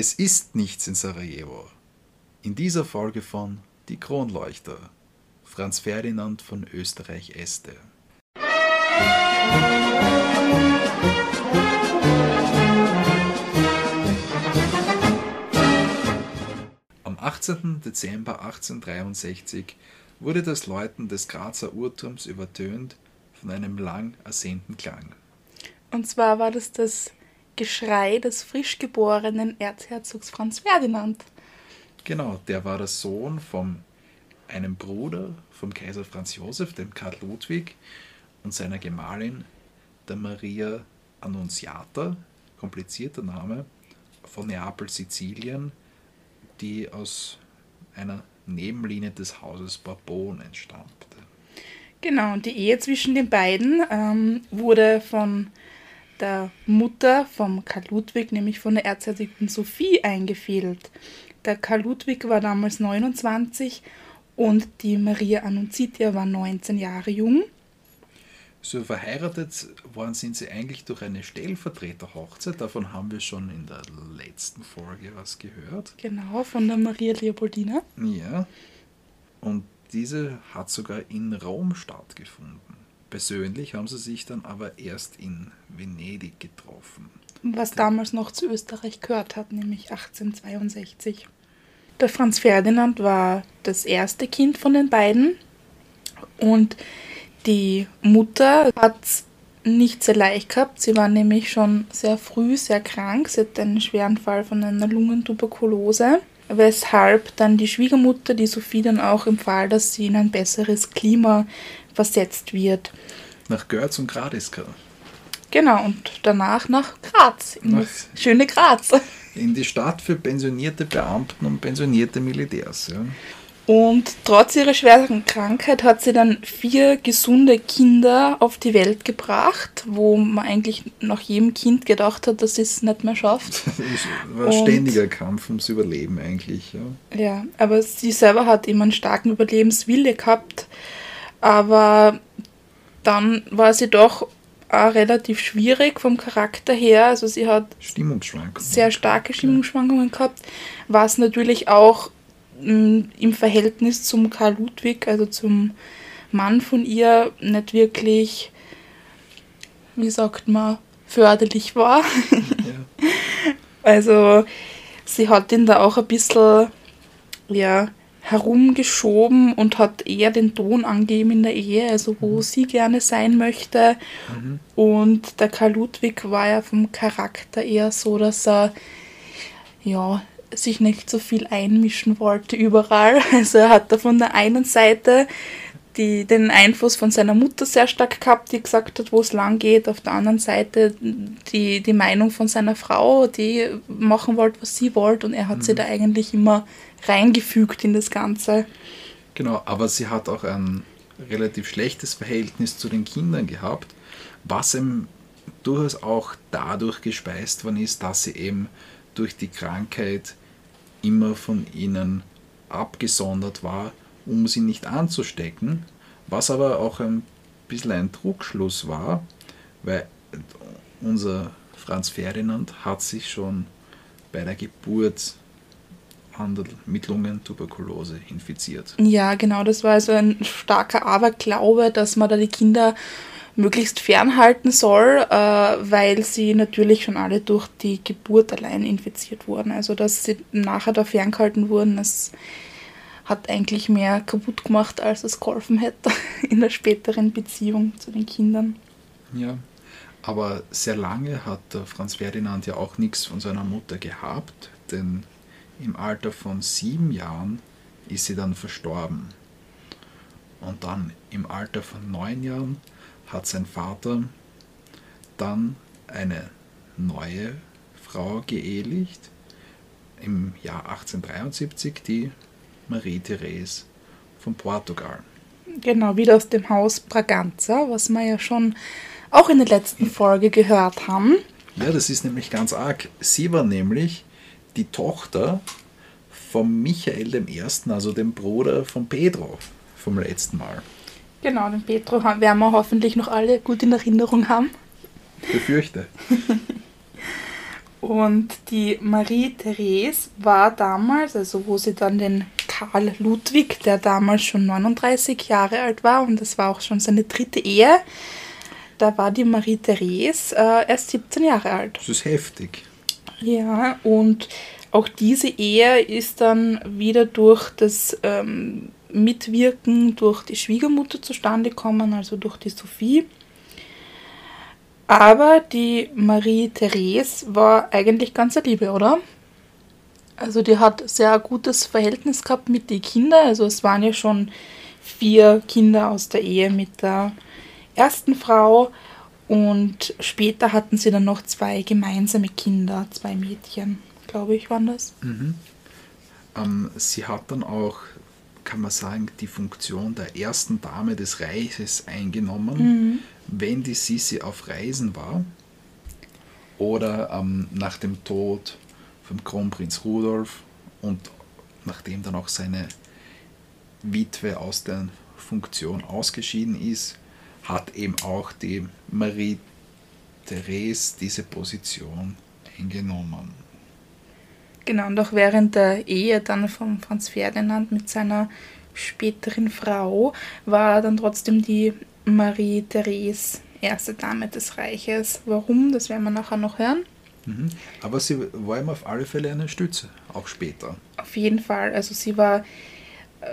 Es ist nichts in Sarajevo. In dieser Folge von Die Kronleuchter. Franz Ferdinand von Österreich-Este. Am 18. Dezember 1863 wurde das Läuten des Grazer Uhrturms übertönt von einem lang ersehnten Klang. Und zwar war das das Geschrei des frisch geborenen Erzherzogs Franz Ferdinand. Genau, der war der Sohn von einem Bruder vom Kaiser Franz Josef, dem Karl Ludwig, und seiner Gemahlin, der Maria Annunziata, komplizierter Name, von Neapel, Sizilien, die aus einer Nebenlinie des Hauses Bourbon entstammte. Genau, und die Ehe zwischen den beiden ähm, wurde von der Mutter vom Karl Ludwig, nämlich von der Erzherzogin Sophie, eingefehlt. Der Karl Ludwig war damals 29 und die Maria Annunzitia war 19 Jahre jung. So verheiratet worden sind sie eigentlich durch eine Stellvertreterhochzeit. Davon haben wir schon in der letzten Folge was gehört. Genau, von der Maria Leopoldina. Ja. Und diese hat sogar in Rom stattgefunden. Persönlich haben sie sich dann aber erst in Venedig getroffen. Was damals noch zu Österreich gehört hat, nämlich 1862. Der Franz Ferdinand war das erste Kind von den beiden und die Mutter hat es nicht sehr leicht gehabt. Sie war nämlich schon sehr früh sehr krank. Sie hatte einen schweren Fall von einer Lungentuberkulose, weshalb dann die Schwiegermutter, die Sophie, dann auch empfahl, dass sie in ein besseres Klima versetzt wird. Nach Görz und Gradiska. Genau, und danach nach Graz, in Nach- das schöne Graz. In die Stadt für pensionierte Beamten und pensionierte Militärs. Ja. Und trotz ihrer schweren Krankheit hat sie dann vier gesunde Kinder auf die Welt gebracht, wo man eigentlich nach jedem Kind gedacht hat, dass sie es nicht mehr schafft. Das war ein ständiger Kampf ums Überleben eigentlich. Ja. Ja, aber sie selber hat immer einen starken Überlebenswille gehabt. Aber dann war sie doch auch relativ schwierig vom Charakter her. Also sie hat sehr starke Stimmungsschwankungen gehabt, was natürlich auch mh, im Verhältnis zum Karl Ludwig, also zum Mann von ihr, nicht wirklich, wie sagt man, förderlich war. Ja. Also sie hat ihn da auch ein bisschen ja, herumgeschoben und hat eher den Ton angegeben in der Ehe, also wo sie gerne sein möchte. Und der Karl Ludwig war ja vom Charakter eher so, dass er ja, sich nicht so viel einmischen wollte überall. Also er hat da von der einen Seite die, den Einfluss von seiner Mutter sehr stark gehabt, die gesagt hat, wo es lang geht. Auf der anderen Seite die, die Meinung von seiner Frau, die machen wollte, was sie wollte. Und er hat sie da eigentlich immer reingefügt in das Ganze. Genau, aber sie hat auch ein relativ schlechtes Verhältnis zu den Kindern gehabt, was ihm durchaus auch dadurch gespeist worden ist, dass sie eben durch die Krankheit immer von ihnen abgesondert war, um sie nicht anzustecken, was aber auch ein bisschen ein Druckschluss war, weil unser Franz Ferdinand hat sich schon bei der Geburt an der mit Lungentuberkulose infiziert. Ja, genau, das war also ein starker Aberglaube, dass man da die Kinder möglichst fernhalten soll, äh, weil sie natürlich schon alle durch die Geburt allein infiziert wurden. Also dass sie nachher da ferngehalten wurden, das hat eigentlich mehr kaputt gemacht, als es geholfen hätte in der späteren Beziehung zu den Kindern. Ja, aber sehr lange hat der Franz Ferdinand ja auch nichts von seiner Mutter gehabt, denn im Alter von sieben Jahren ist sie dann verstorben. Und dann im Alter von neun Jahren hat sein Vater dann eine neue Frau geehelicht, im Jahr 1873 die Marie-Therese von Portugal. Genau, wieder aus dem Haus Braganza, was wir ja schon auch in der letzten Folge gehört haben. Ja, das ist nämlich ganz arg. Sie war nämlich die Tochter von Michael I., also dem Bruder von Pedro vom letzten Mal. Genau, den Petro ha- werden wir hoffentlich noch alle gut in Erinnerung haben. Befürchte. Und die Marie-Therese war damals, also wo sie dann den Karl Ludwig, der damals schon 39 Jahre alt war und das war auch schon seine dritte Ehe, da war die Marie-Therese äh, erst 17 Jahre alt. Das ist heftig. Ja, und auch diese Ehe ist dann wieder durch das ähm, Mitwirken durch die Schwiegermutter zustande gekommen, also durch die Sophie. Aber die Marie-Therese war eigentlich ganz eine Liebe, oder? Also die hat sehr gutes Verhältnis gehabt mit den Kindern. Also es waren ja schon vier Kinder aus der Ehe mit der ersten Frau. Und später hatten sie dann noch zwei gemeinsame Kinder, zwei Mädchen, glaube ich, waren das. Mhm. Ähm, sie hat dann auch, kann man sagen, die Funktion der ersten Dame des Reiches eingenommen, mhm. wenn die Sisi auf Reisen war oder ähm, nach dem Tod vom Kronprinz Rudolf und nachdem dann auch seine Witwe aus der Funktion ausgeschieden ist, hat eben auch die Marie Therese diese Position eingenommen. Genau, und auch während der Ehe dann von Franz Ferdinand mit seiner späteren Frau war dann trotzdem die Marie Therese erste Dame des Reiches. Warum, das werden wir nachher noch hören. Mhm. Aber sie war ihm auf alle Fälle eine Stütze, auch später. Auf jeden Fall. Also sie war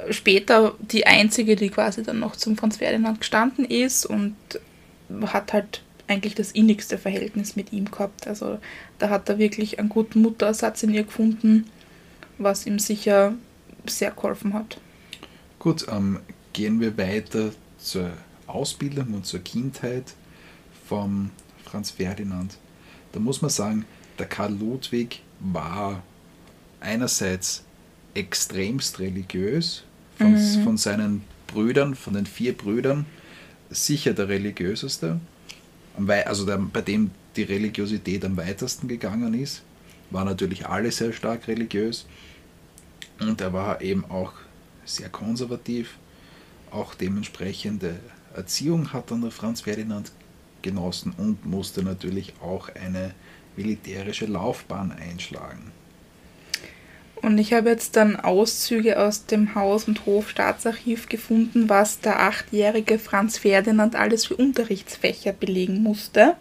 später die einzige, die quasi dann noch zum Franz Ferdinand gestanden ist und hat halt eigentlich das innigste Verhältnis mit ihm gehabt. Also da hat er wirklich einen guten Mutterersatz in ihr gefunden, was ihm sicher sehr geholfen hat. Gut, ähm, gehen wir weiter zur Ausbildung und zur Kindheit vom Franz Ferdinand. Da muss man sagen, der Karl Ludwig war einerseits extremst religiös, von, mhm. von seinen Brüdern, von den vier Brüdern, sicher der religiöseste, also der, bei dem die Religiosität am weitesten gegangen ist, war natürlich alle sehr stark religiös und er war eben auch sehr konservativ, auch dementsprechende Erziehung hat dann der Franz Ferdinand genossen und musste natürlich auch eine militärische Laufbahn einschlagen. Und ich habe jetzt dann Auszüge aus dem Haus- und Hofstaatsarchiv gefunden, was der achtjährige Franz Ferdinand alles für Unterrichtsfächer belegen musste.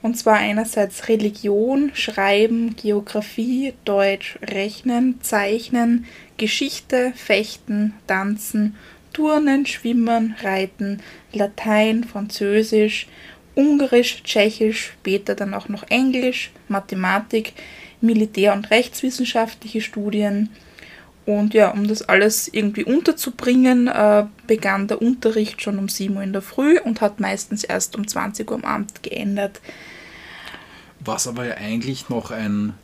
Und zwar einerseits Religion, Schreiben, Geographie, Deutsch, Rechnen, Zeichnen, Geschichte, Fechten, Tanzen, Turnen, Schwimmen, Reiten, Latein, Französisch, Ungarisch, Tschechisch, später dann auch noch Englisch, Mathematik, Militär- und rechtswissenschaftliche Studien. Und ja, um das alles irgendwie unterzubringen, äh, begann der Unterricht schon um 7 Uhr in der Früh und hat meistens erst um 20 Uhr am Abend geändert. Was aber ja eigentlich noch ein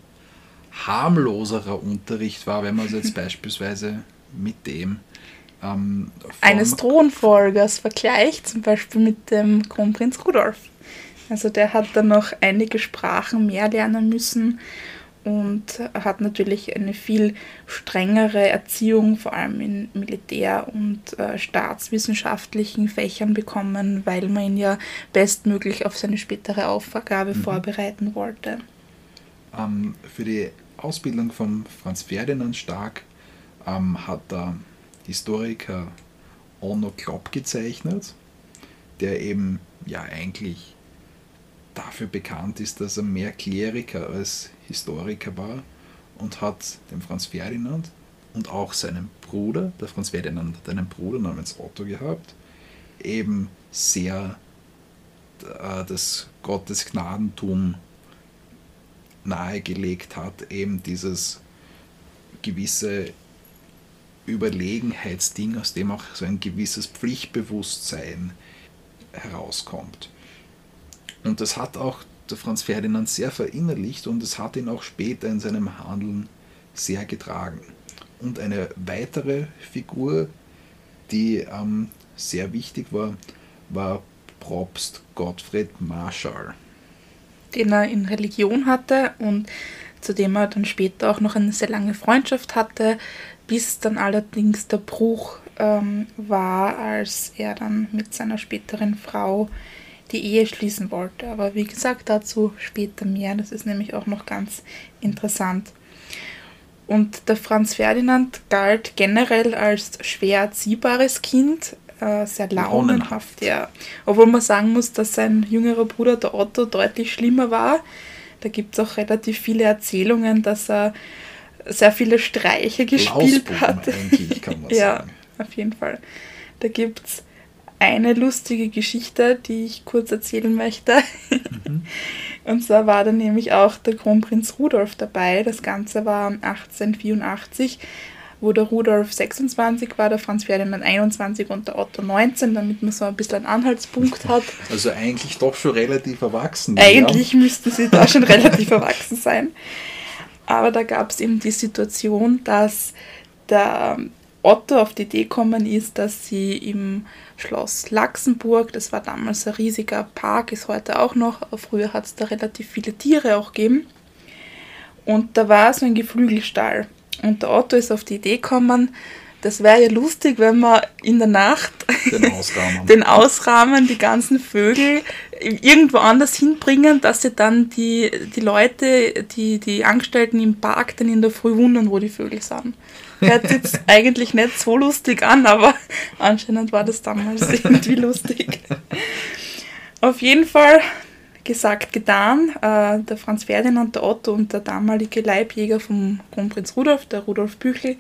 harmloserer Unterricht war, wenn man es jetzt beispielsweise mit dem ähm, eines Thronfolgers vergleicht, zum Beispiel mit dem Kronprinz Rudolf. Also der hat dann noch einige Sprachen mehr lernen müssen und hat natürlich eine viel strengere Erziehung, vor allem in Militär- und äh, staatswissenschaftlichen Fächern bekommen, weil man ihn ja bestmöglich auf seine spätere Aufgabe mhm. vorbereiten wollte. Ähm, für die Ausbildung von Franz Ferdinand Stark ähm, hat der Historiker Onno Klopp gezeichnet, der eben ja eigentlich dafür bekannt ist, dass er mehr Kleriker als Historiker war und hat den Franz Ferdinand und auch seinen Bruder, der Franz Ferdinand hat einen Bruder namens Otto gehabt, eben sehr äh, das Gottesgnadentum nahegelegt hat, eben dieses gewisse Überlegenheitsding, aus dem auch so ein gewisses Pflichtbewusstsein herauskommt. Und das hat auch der Franz Ferdinand sehr verinnerlicht und es hat ihn auch später in seinem Handeln sehr getragen. Und eine weitere Figur, die ähm, sehr wichtig war, war Propst Gottfried Marschall. Den er in Religion hatte und zu dem er dann später auch noch eine sehr lange Freundschaft hatte, bis dann allerdings der Bruch ähm, war, als er dann mit seiner späteren Frau die Ehe schließen wollte. Aber wie gesagt, dazu später mehr. Das ist nämlich auch noch ganz interessant. Und der Franz Ferdinand galt generell als schwer erziehbares Kind, äh, sehr launenhaft, ja. Obwohl man sagen muss, dass sein jüngerer Bruder, der Otto, deutlich schlimmer war. Da gibt es auch relativ viele Erzählungen, dass er sehr viele Streiche gespielt hat. kann man ja, sagen. auf jeden Fall. Da gibt es eine lustige Geschichte, die ich kurz erzählen möchte. Mhm. Und zwar war da nämlich auch der Kronprinz Rudolf dabei. Das Ganze war 1884, wo der Rudolf 26 war, der Franz Ferdinand 21 und der Otto 19, damit man so ein bisschen einen Anhaltspunkt hat. Also eigentlich doch schon relativ erwachsen. Eigentlich ja. müssten sie da schon relativ erwachsen sein. Aber da gab es eben die Situation, dass der Otto auf die Idee gekommen ist, dass sie im Schloss Laxenburg, das war damals ein riesiger Park, ist heute auch noch, früher hat es da relativ viele Tiere auch gegeben. Und da war so ein Geflügelstall. Und der Otto ist auf die Idee gekommen, das wäre ja lustig, wenn wir in der Nacht den ausrahmen. den ausrahmen, die ganzen Vögel irgendwo anders hinbringen, dass sie dann die, die Leute, die, die Angestellten im Park dann in der Früh wundern, wo die Vögel sind. Hört jetzt eigentlich nicht so lustig an, aber anscheinend war das damals irgendwie lustig. Auf jeden Fall gesagt, getan. Äh, der Franz Ferdinand, der Otto und der damalige Leibjäger vom Kronprinz Rudolf, der Rudolf Büchel,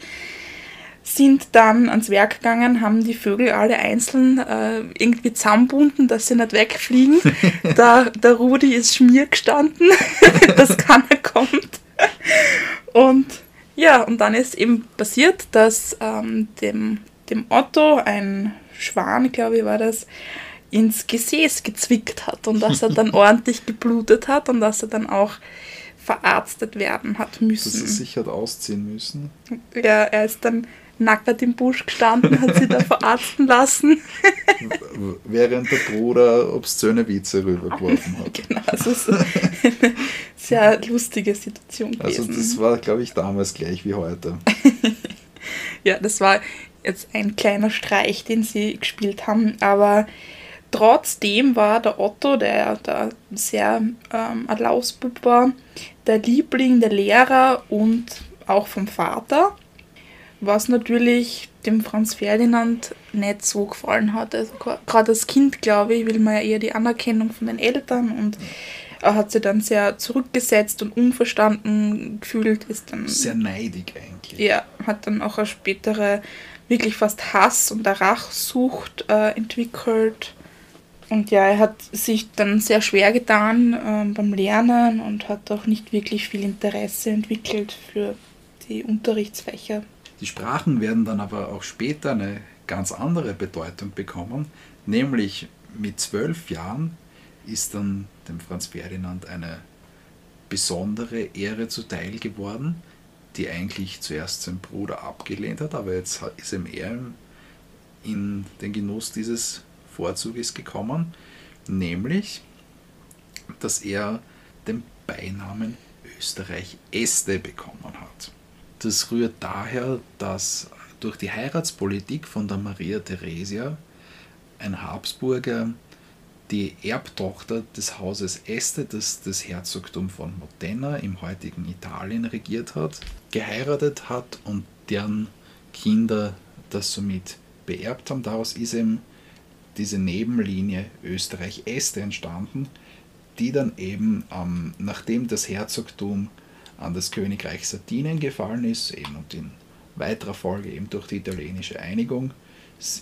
sind dann ans Werk gegangen, haben die Vögel alle einzeln äh, irgendwie zusammenbunden, dass sie nicht wegfliegen. der, der Rudi ist schmier gestanden, dass keiner kommt. Und ja, und dann ist eben passiert, dass ähm, dem, dem Otto ein Schwan, glaube ich, war das, ins Gesäß gezwickt hat und dass er dann ordentlich geblutet hat und dass er dann auch verarztet werden hat müssen. Dass er sich hat ausziehen müssen. Ja, er ist dann nackert im Busch gestanden, hat sie da verarzten lassen. Während der Bruder obszöne Witze rübergeworfen hat. Genau, also so eine sehr lustige Situation gewesen. Also das war, glaube ich, damals gleich wie heute. ja, das war jetzt ein kleiner Streich, den sie gespielt haben, aber trotzdem war der Otto, der da sehr ähm, ein Lausbub war, der Liebling der Lehrer und auch vom Vater was natürlich dem Franz Ferdinand nicht so gefallen hat. Also gerade als Kind, glaube ich, will man ja eher die Anerkennung von den Eltern und er hat sich dann sehr zurückgesetzt und unverstanden gefühlt. Ist dann, sehr neidig eigentlich. Ja, hat dann auch eine spätere wirklich fast Hass und eine Rachsucht äh, entwickelt. Und ja, er hat sich dann sehr schwer getan äh, beim Lernen und hat auch nicht wirklich viel Interesse entwickelt für die Unterrichtsfächer. Die Sprachen werden dann aber auch später eine ganz andere Bedeutung bekommen, nämlich mit zwölf Jahren ist dann dem Franz Ferdinand eine besondere Ehre zuteil geworden, die eigentlich zuerst sein Bruder abgelehnt hat, aber jetzt ist ihm er in den Genuss dieses Vorzuges gekommen, nämlich, dass er den Beinamen Österreich Este bekommen hat. Das rührt daher, dass durch die Heiratspolitik von der Maria Theresia ein Habsburger die Erbtochter des Hauses Este, das das Herzogtum von Modena im heutigen Italien regiert hat, geheiratet hat und deren Kinder das somit beerbt haben. Daraus ist eben diese Nebenlinie Österreich-Este entstanden, die dann eben, ähm, nachdem das Herzogtum an das Königreich Sardinien gefallen ist, eben und in weiterer Folge eben durch die italienische Einigung,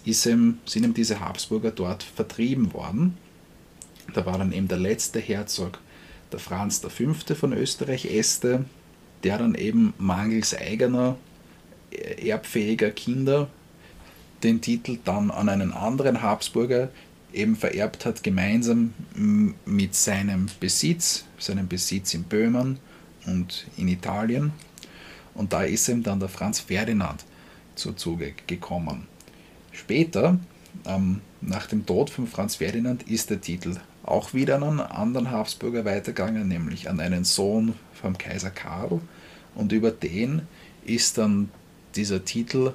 ist eben, sind eben diese Habsburger dort vertrieben worden. Da war dann eben der letzte Herzog, der Franz V. von Österreich-Este, der dann eben mangels eigener äh, erbfähiger Kinder den Titel dann an einen anderen Habsburger eben vererbt hat, gemeinsam mit seinem Besitz, seinem Besitz in Böhmen und in Italien. Und da ist ihm dann der Franz Ferdinand zu Zuge gekommen. Später, ähm, nach dem Tod von Franz Ferdinand, ist der Titel auch wieder an einen anderen Habsburger weitergegangen, nämlich an einen Sohn vom Kaiser Karl. Und über den ist dann dieser Titel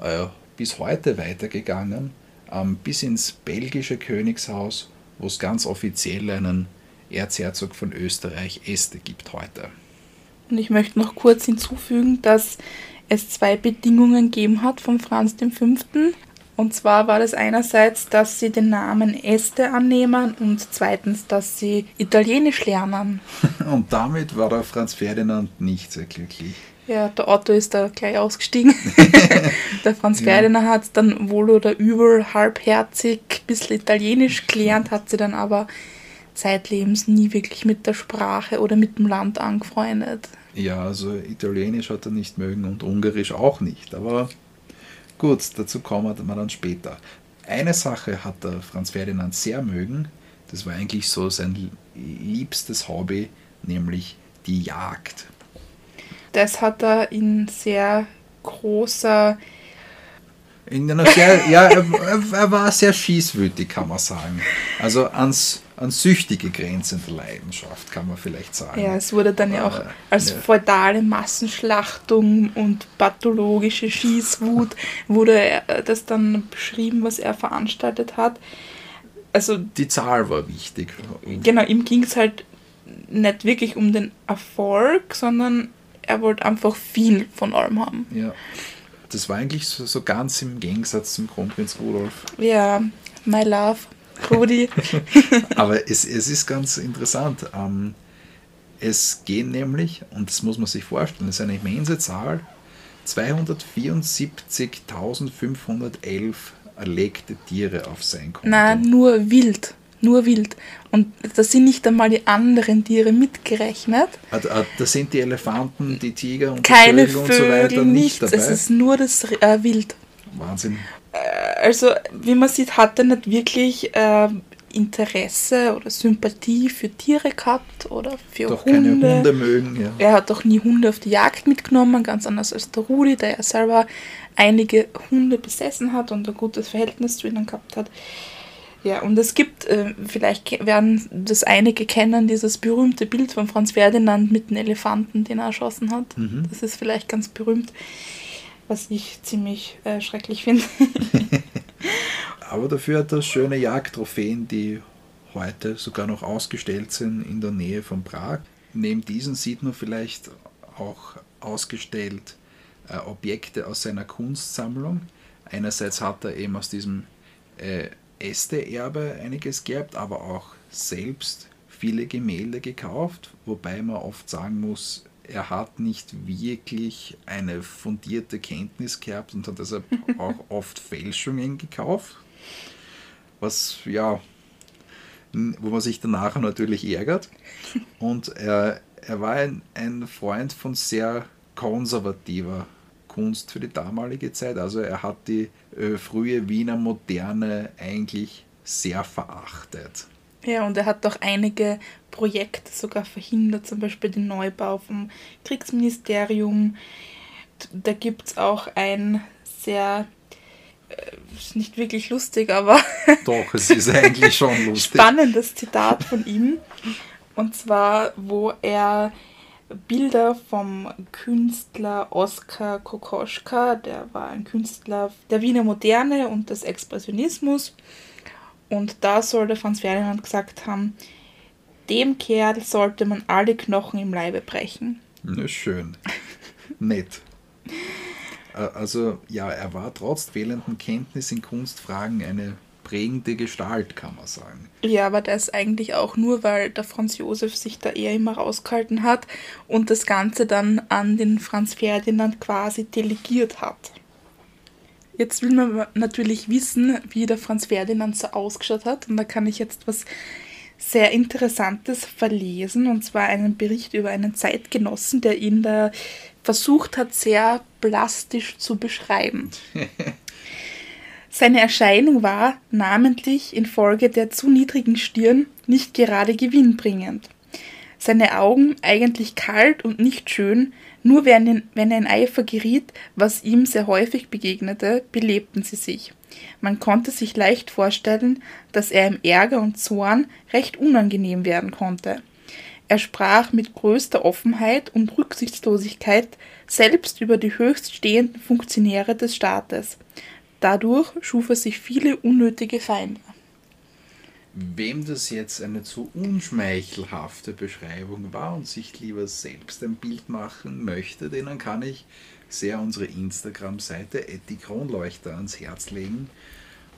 äh, bis heute weitergegangen, ähm, bis ins belgische Königshaus wo es ganz offiziell einen Erzherzog von Österreich Este gibt heute. Und ich möchte noch kurz hinzufügen, dass es zwei Bedingungen gegeben hat von Franz V. Und zwar war das einerseits, dass sie den Namen Este annehmen und zweitens, dass sie Italienisch lernen. Und damit war der Franz Ferdinand nicht sehr glücklich. Ja, der Otto ist da gleich ausgestiegen. der Franz ja. Ferdinand hat dann wohl oder übel halbherzig ein bisschen Italienisch gelernt, hat sie dann aber zeitlebens nie wirklich mit der Sprache oder mit dem Land angefreundet. Ja, also Italienisch hat er nicht mögen und Ungarisch auch nicht. Aber gut, dazu kommen wir dann später. Eine Sache hat der Franz Ferdinand sehr mögen. Das war eigentlich so sein liebstes Hobby, nämlich die Jagd das hat er in sehr großer. In einer sehr, ja, er, er, war sehr schießwütig, kann man sagen. Also ans, an süchtige grenzende Leidenschaft, kann man vielleicht sagen. Ja, es wurde dann ja auch äh, als ja. feudale Massenschlachtung und pathologische Schießwut wurde das dann beschrieben, was er veranstaltet hat. Also, die Zahl war wichtig. Genau, ihm ging es halt nicht wirklich um den Erfolg, sondern er wollte einfach viel von allem haben. Ja. Das war eigentlich so, so ganz im Gegensatz zum Kronprinz Rudolf. Ja, my love, Rudi. Aber es, es ist ganz interessant. Ähm, es gehen nämlich, und das muss man sich vorstellen, das ist eine immense Zahl, 274.511 erlegte Tiere auf sein Konto. Nein, nur wild nur wild. Und da sind nicht einmal die anderen Tiere mitgerechnet. Also, da sind die Elefanten, die Tiger und Keine die Vögel, und so weiter nicht dabei. Es ist nur das äh, Wild. Wahnsinn. Äh, also, wie man sieht, hat er nicht wirklich äh, Interesse oder Sympathie für Tiere gehabt oder für doch Hunde. keine Hunde mögen, ja. Er hat auch nie Hunde auf die Jagd mitgenommen, ganz anders als der Rudi, der ja selber einige Hunde besessen hat und ein gutes Verhältnis zu ihnen gehabt hat. Ja, und es gibt, äh, vielleicht werden das einige kennen, dieses berühmte Bild von Franz Ferdinand mit dem Elefanten, den er erschossen hat. Mhm. Das ist vielleicht ganz berühmt, was ich ziemlich äh, schrecklich finde. Aber dafür hat er schöne Jagdtrophäen, die heute sogar noch ausgestellt sind in der Nähe von Prag. Neben diesen sieht man vielleicht auch ausgestellt äh, Objekte aus seiner Kunstsammlung. Einerseits hat er eben aus diesem äh, Äste-Erbe einiges gehabt, aber auch selbst viele Gemälde gekauft, wobei man oft sagen muss, er hat nicht wirklich eine fundierte Kenntnis gehabt und hat deshalb auch oft Fälschungen gekauft, was ja, wo man sich danach natürlich ärgert. Und er, er war ein, ein Freund von sehr konservativer Kunst für die damalige Zeit. Also er hat die äh, frühe Wiener Moderne eigentlich sehr verachtet. Ja, und er hat auch einige Projekte sogar verhindert, zum Beispiel den Neubau vom Kriegsministerium. Da gibt es auch ein sehr, äh, nicht wirklich lustig, aber Doch, es ist eigentlich schon lustig. spannendes Zitat von ihm. Und zwar, wo er Bilder vom Künstler Oskar Kokoschka, der war ein Künstler der Wiener Moderne und des Expressionismus. Und da sollte Franz Ferdinand gesagt haben, dem Kerl sollte man alle Knochen im Leibe brechen. Na schön. Nett. Also ja, er war trotz fehlenden Kenntnis in Kunstfragen eine prägende Gestalt, kann man sagen. Ja, aber das eigentlich auch nur, weil der Franz Josef sich da eher immer rausgehalten hat und das Ganze dann an den Franz Ferdinand quasi delegiert hat. Jetzt will man natürlich wissen, wie der Franz Ferdinand so ausgeschaut hat und da kann ich jetzt was sehr Interessantes verlesen und zwar einen Bericht über einen Zeitgenossen, der ihn da versucht hat, sehr plastisch zu beschreiben. Seine Erscheinung war, namentlich infolge der zu niedrigen Stirn, nicht gerade gewinnbringend. Seine Augen, eigentlich kalt und nicht schön, nur wenn, wenn er in Eifer geriet, was ihm sehr häufig begegnete, belebten sie sich. Man konnte sich leicht vorstellen, dass er im Ärger und Zorn recht unangenehm werden konnte. Er sprach mit größter Offenheit und Rücksichtslosigkeit selbst über die höchststehenden Funktionäre des Staates. Dadurch schuf er sich viele unnötige Feinde. Wem das jetzt eine zu unschmeichelhafte Beschreibung war und sich lieber selbst ein Bild machen möchte, denen kann ich sehr unsere Instagram-Seite Kronleuchter ans Herz legen,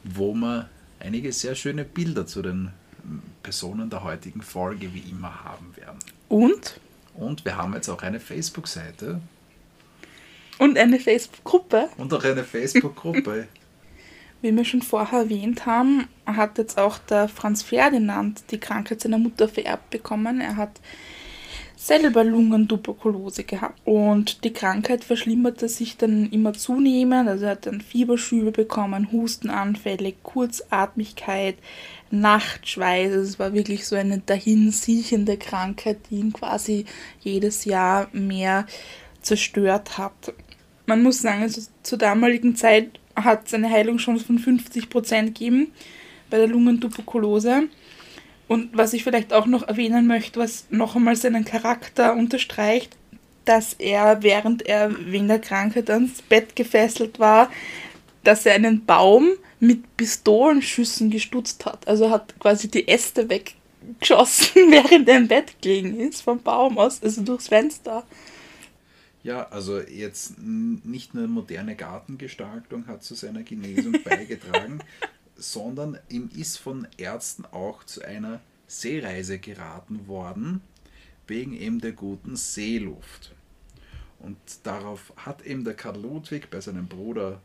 wo wir einige sehr schöne Bilder zu den Personen der heutigen Folge wie immer haben werden. Und? Und wir haben jetzt auch eine Facebook-Seite. Und eine Facebook-Gruppe. Und auch eine Facebook-Gruppe. Wie wir schon vorher erwähnt haben, hat jetzt auch der Franz Ferdinand die Krankheit seiner Mutter vererbt bekommen. Er hat selber Lungentuberkulose gehabt. Und die Krankheit verschlimmerte sich dann immer zunehmend. Also er hat dann Fieberschübe bekommen, Hustenanfälle, Kurzatmigkeit, Nachtschweiß. Also es war wirklich so eine dahinsiechende Krankheit, die ihn quasi jedes Jahr mehr zerstört hat. Man muss sagen, also zur damaligen Zeit hat es eine Heilungschance von 50% gegeben bei der Lungentuberkulose. Und was ich vielleicht auch noch erwähnen möchte, was noch einmal seinen Charakter unterstreicht, dass er, während er wegen der Krankheit ans Bett gefesselt war, dass er einen Baum mit Pistolenschüssen gestutzt hat. Also hat quasi die Äste weggeschossen, während er im Bett gelegen ist, vom Baum aus, also durchs Fenster. Ja, also jetzt nicht nur moderne Gartengestaltung hat zu seiner Genesung beigetragen, sondern ihm ist von Ärzten auch zu einer Seereise geraten worden, wegen eben der guten Seeluft. Und darauf hat eben der Karl Ludwig bei seinem Bruder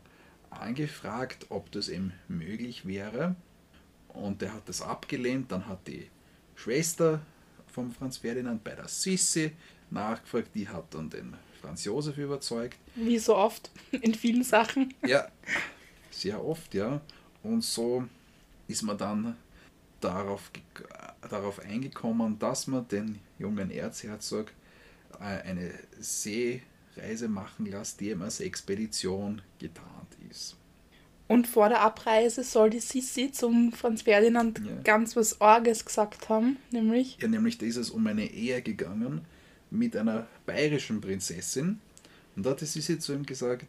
angefragt, ob das eben möglich wäre. Und er hat das abgelehnt. Dann hat die Schwester von Franz Ferdinand bei der Sissi nachgefragt. Die hat dann den Franz Josef überzeugt. Wie so oft in vielen Sachen. Ja, sehr oft, ja. Und so ist man dann darauf, darauf eingekommen, dass man den jungen Erzherzog äh, eine Seereise machen lässt, die ihm als Expedition getarnt ist. Und vor der Abreise soll die Sissi zum Franz Ferdinand ja. ganz was Orges gesagt haben, nämlich. Ja, nämlich da ist es um eine Ehe gegangen mit einer bayerischen Prinzessin. Und da hat die Sissi zu ihm gesagt: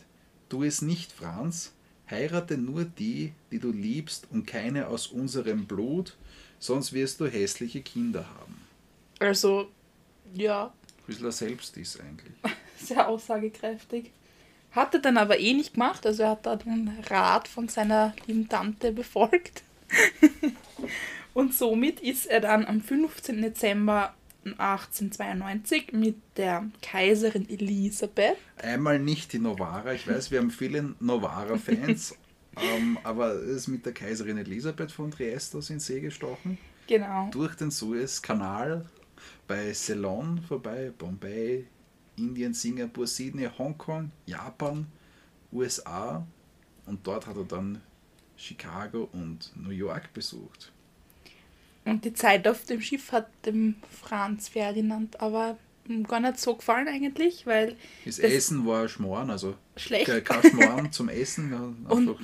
Tu es nicht, Franz, Heirate nur die, die du liebst und keine aus unserem Blut, sonst wirst du hässliche Kinder haben. Also, ja. Ein bisschen selbst ist eigentlich. Sehr aussagekräftig. Hat er dann aber eh nicht gemacht, also er hat da den Rat von seiner lieben Tante befolgt. und somit ist er dann am 15. Dezember 1892 mit der Kaiserin Elisabeth. Einmal nicht die Novara. Ich weiß, wir haben viele Novara-Fans, ähm, aber es ist mit der Kaiserin Elisabeth von Trieste aus in See gestochen. Genau. Durch den Suezkanal bei Ceylon vorbei, Bombay, Indien, Singapur, Sydney, Hongkong, Japan, USA und dort hat er dann Chicago und New York besucht. Und die Zeit auf dem Schiff hat dem Franz Ferdinand aber gar nicht so gefallen eigentlich, weil... Das, das Essen war Schmoren, also schlecht. kein Schmoren zum Essen, einfach und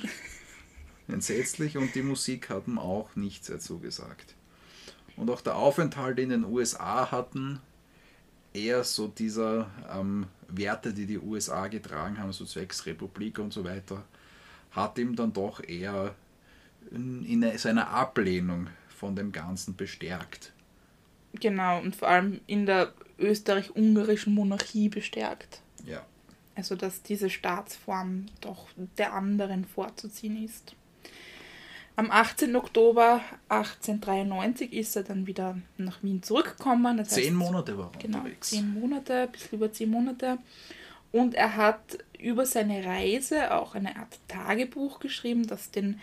entsetzlich und die Musik hat ihm auch nichts dazu gesagt. Und auch der Aufenthalt in den USA hatten eher so dieser ähm, Werte, die die USA getragen haben, so zwecks Republik und so weiter, hat ihm dann doch eher in, in seiner Ablehnung von dem Ganzen bestärkt. Genau, und vor allem in der österreich-ungarischen Monarchie bestärkt. Ja. Also, dass diese Staatsform doch der anderen vorzuziehen ist. Am 18. Oktober 1893 ist er dann wieder nach Wien zurückgekommen. Das zehn heißt, Monate war er genau, unterwegs. Zehn Monate, ein bisschen über zehn Monate. Und er hat über seine Reise auch eine Art Tagebuch geschrieben, das den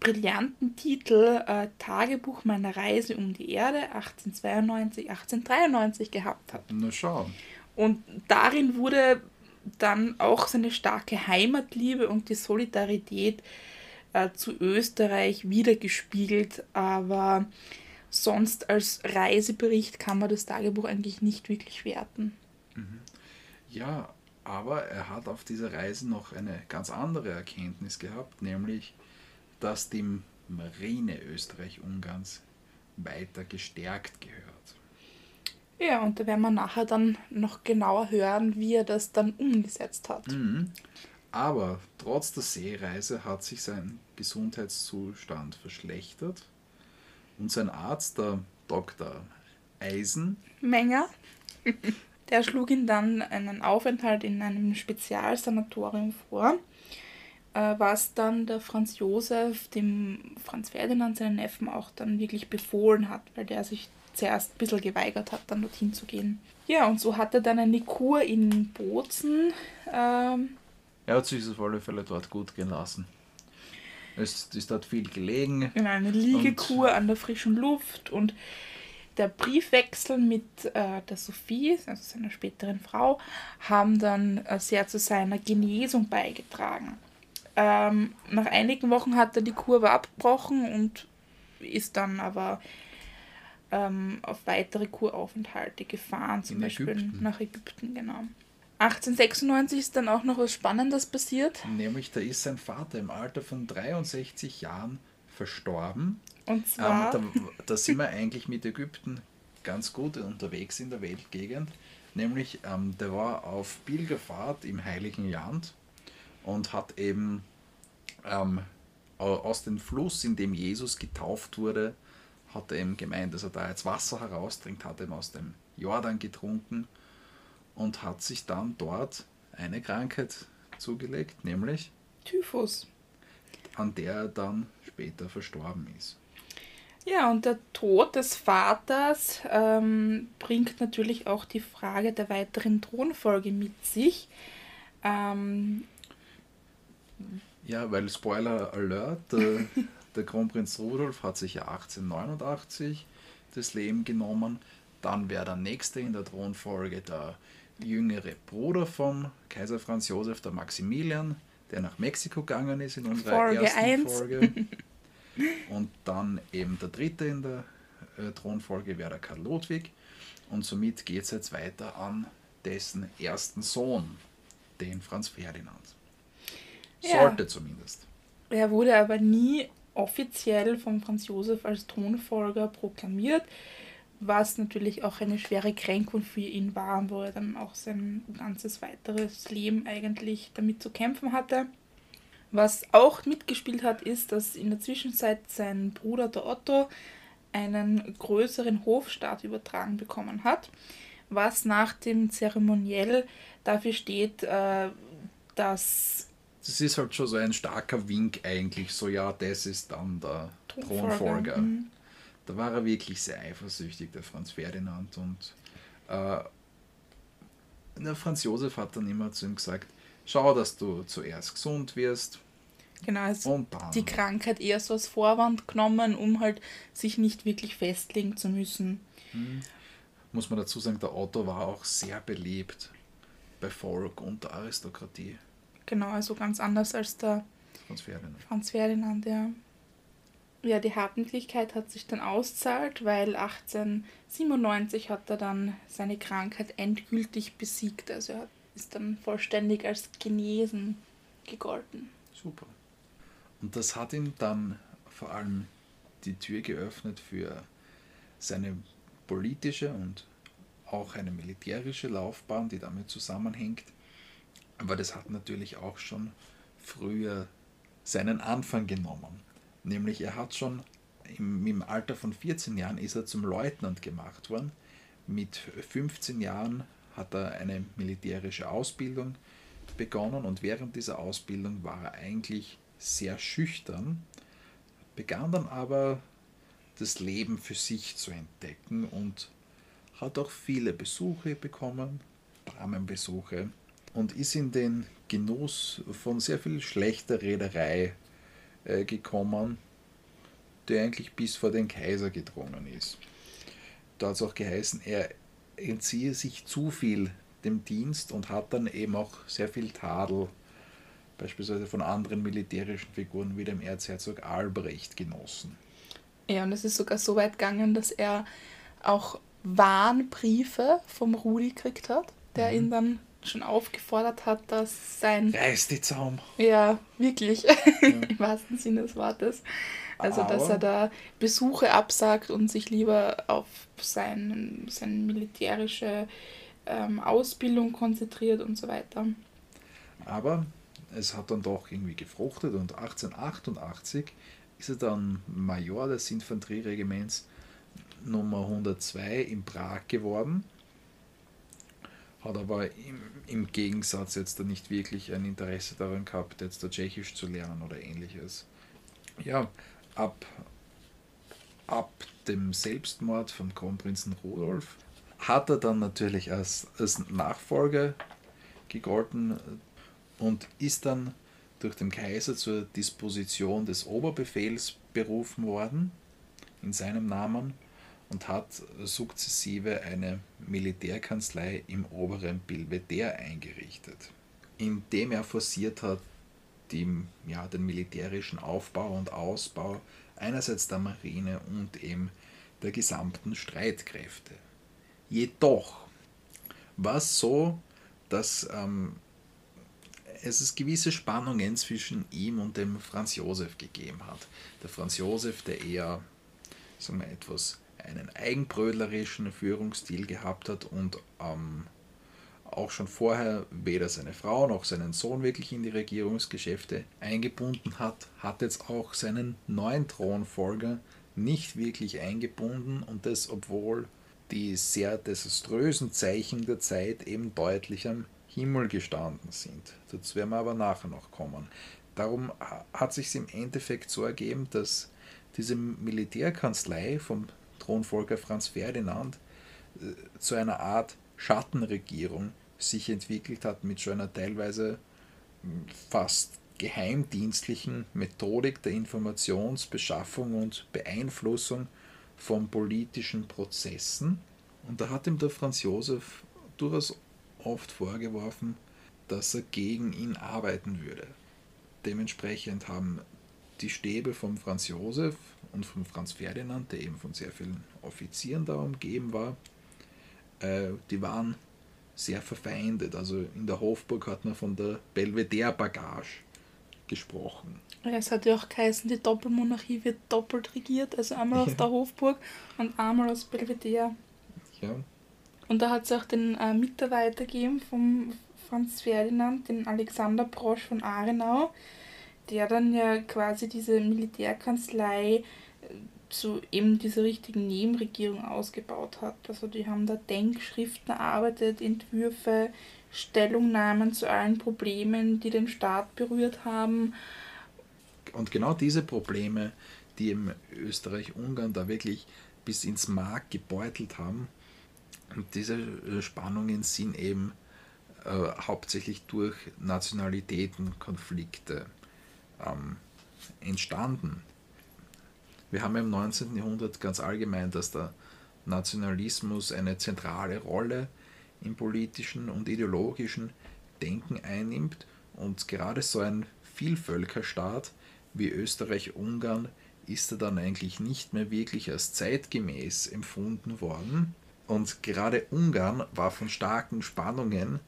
brillanten Titel äh, Tagebuch meiner Reise um die Erde 1892, 1893 gehabt hat. Na schau. Und darin wurde dann auch seine starke Heimatliebe und die Solidarität äh, zu Österreich wiedergespiegelt, aber sonst als Reisebericht kann man das Tagebuch eigentlich nicht wirklich werten. Mhm. Ja, aber er hat auf dieser Reise noch eine ganz andere Erkenntnis gehabt, nämlich dass die Marine Österreich-Ungarns weiter gestärkt gehört. Ja, und da werden wir nachher dann noch genauer hören, wie er das dann umgesetzt hat. Mhm. Aber trotz der Seereise hat sich sein Gesundheitszustand verschlechtert Und sein Arzt, der Dr. Eisen, Menger. Der schlug ihm dann einen Aufenthalt in einem Spezialsanatorium vor, äh, was dann der Franz Josef dem Franz Ferdinand, seinen Neffen, auch dann wirklich befohlen hat, weil der sich zuerst ein bisschen geweigert hat, dann dorthin zu gehen. Ja, und so hat er dann eine Kur in Bozen. Ähm, er hat sich auf alle Fälle dort gut gehen lassen. Es ist dort viel gelegen. in eine Liegekur an der frischen Luft und der Briefwechsel mit äh, der Sophie, also seiner späteren Frau, haben dann äh, sehr zu seiner Genesung beigetragen. Ähm, nach einigen Wochen hat er die Kurve abgebrochen und ist dann aber ähm, auf weitere Kuraufenthalte gefahren, zum In Beispiel Ägypten. nach Ägypten, genau. 1896 ist dann auch noch was Spannendes passiert. Nämlich, da ist sein Vater im Alter von 63 Jahren verstorben. Und Ähm, zwar, da, da sind wir eigentlich mit Ägypten ganz gut unterwegs in der Weltgegend. Nämlich, ähm, der war auf Pilgerfahrt im Heiligen Land und hat eben ähm, au- aus dem Fluss, in dem Jesus getauft wurde, hat er eben gemeint, dass er da jetzt Wasser heraustrinkt, hat eben aus dem Jordan getrunken und hat sich dann dort eine Krankheit zugelegt, nämlich Typhus. an der er dann später verstorben ist. Ja, und der Tod des Vaters ähm, bringt natürlich auch die Frage der weiteren Thronfolge mit sich. Ähm, Ja, weil Spoiler Alert, äh, der Kronprinz Rudolf hat sich ja 1889 das Leben genommen. Dann wäre der nächste in der Thronfolge der jüngere Bruder von Kaiser Franz Josef, der Maximilian, der nach Mexiko gegangen ist in unserer Folge ersten eins. Folge. Und dann eben der dritte in der äh, Thronfolge wäre der Karl Ludwig. Und somit geht es jetzt weiter an dessen ersten Sohn, den Franz Ferdinand. Ja. Sollte zumindest. er wurde aber nie offiziell von Franz Josef als Thronfolger proklamiert, was natürlich auch eine schwere Kränkung für ihn war, wo er dann auch sein ganzes weiteres Leben eigentlich damit zu kämpfen hatte. Was auch mitgespielt hat, ist, dass in der Zwischenzeit sein Bruder der Otto einen größeren Hofstaat übertragen bekommen hat, was nach dem Zeremoniell dafür steht, äh, dass Das ist halt schon so ein starker Wink eigentlich, so ja, das ist dann der Thronfolger, mhm. Da war er wirklich sehr eifersüchtig, der Franz Ferdinand. Und äh, der Franz Josef hat dann immer zu ihm gesagt, schau, dass du zuerst gesund wirst genau, also und dann... die Krankheit eher so als Vorwand genommen, um halt sich nicht wirklich festlegen zu müssen. muss man dazu sagen, der Otto war auch sehr beliebt bei Volk und der Aristokratie. Genau, also ganz anders als der Franz Ferdinand. Franz Ferdinand, ja. Ja, die Hartnäckigkeit hat sich dann auszahlt, weil 1897 hat er dann seine Krankheit endgültig besiegt. Also er ist dann vollständig als genesen gegolten. Super. Und das hat ihm dann vor allem die Tür geöffnet für seine politische und auch eine militärische Laufbahn, die damit zusammenhängt. Aber das hat natürlich auch schon früher seinen Anfang genommen. Nämlich er hat schon im, im Alter von 14 Jahren ist er zum Leutnant gemacht worden. Mit 15 Jahren hat er eine militärische Ausbildung begonnen und während dieser Ausbildung war er eigentlich sehr schüchtern, begann dann aber das Leben für sich zu entdecken und hat auch viele Besuche bekommen, Damenbesuche und ist in den Genuss von sehr viel schlechter Reederei äh, gekommen, der eigentlich bis vor den Kaiser gedrungen ist. Da hat es auch geheißen, er entziehe sich zu viel dem Dienst und hat dann eben auch sehr viel Tadel, beispielsweise von anderen militärischen Figuren wie dem Erzherzog Albrecht genossen. Ja, und es ist sogar so weit gegangen, dass er auch Warnbriefe vom Rudi gekriegt hat, der ihn dann schon aufgefordert hat, dass sein Reiß die Zaum! Ja, wirklich. Im wahrsten Sinne des Wortes. Also, dass Aber- er da Besuche absagt und sich lieber auf sein, seine militärische ähm, Ausbildung konzentriert und so weiter. Aber es hat dann doch irgendwie gefruchtet und 1888 ist er dann Major des Infanterieregiments Nummer 102 in Prag geworden, hat aber im, im Gegensatz jetzt da nicht wirklich ein Interesse daran gehabt, jetzt da Tschechisch zu lernen oder ähnliches. Ja, ab, ab dem Selbstmord von Kronprinzen Rudolf hat er dann natürlich als, als Nachfolger gegolten und ist dann durch den Kaiser zur Disposition des Oberbefehls berufen worden in seinem Namen und hat sukzessive eine Militärkanzlei im oberen Belvedere eingerichtet, indem er forciert hat, die, ja, den militärischen Aufbau und Ausbau einerseits der Marine und eben der gesamten Streitkräfte. Jedoch war es so, dass ähm, es gewisse Spannungen zwischen ihm und dem Franz Josef gegeben hat. Der Franz Josef, der eher sagen wir, etwas einen eigenbrödlerischen Führungsstil gehabt hat und ähm, auch schon vorher weder seine Frau noch seinen Sohn wirklich in die Regierungsgeschäfte eingebunden hat, hat jetzt auch seinen neuen Thronfolger nicht wirklich eingebunden und das obwohl die sehr desaströsen Zeichen der Zeit eben deutlich am Himmel gestanden sind. Dazu werden wir aber nachher noch kommen. Darum hat sich im Endeffekt so ergeben, dass diese Militärkanzlei vom Thronfolger Franz Ferdinand äh, zu einer Art Schattenregierung sich entwickelt hat mit so einer teilweise hm, fast geheimdienstlichen Methodik der Informationsbeschaffung und Beeinflussung von politischen Prozessen. Und da hat ihm der Franz Josef durchaus oft vorgeworfen, dass er gegen ihn arbeiten würde. Dementsprechend haben die Stäbe von Franz Josef und von Franz Ferdinand, der eben von sehr vielen Offizieren da umgeben war, äh, die waren sehr verfeindet. Also in der Hofburg hat man von der Belvedere-Bagage gesprochen. Es hat ja auch geheißen, die Doppelmonarchie wird doppelt regiert, also einmal ja. aus der Hofburg und einmal aus Belvedere. Ja. Und da hat es auch den äh, Mitarbeiter gegeben vom Franz Ferdinand, den Alexander Brosch von Arenau, der dann ja quasi diese Militärkanzlei äh, zu eben dieser richtigen Nebenregierung ausgebaut hat. Also die haben da Denkschriften erarbeitet, Entwürfe, Stellungnahmen zu allen Problemen, die den Staat berührt haben. Und genau diese Probleme, die im Österreich-Ungarn da wirklich bis ins Mark gebeutelt haben, und diese äh, Spannungen sind eben äh, hauptsächlich durch Nationalitätenkonflikte ähm, entstanden. Wir haben im 19. Jahrhundert ganz allgemein, dass der Nationalismus eine zentrale Rolle im politischen und ideologischen Denken einnimmt und gerade so ein Vielvölkerstaat wie Österreich-Ungarn ist er dann eigentlich nicht mehr wirklich als zeitgemäß empfunden worden. Und gerade Ungarn war von starken Spannungen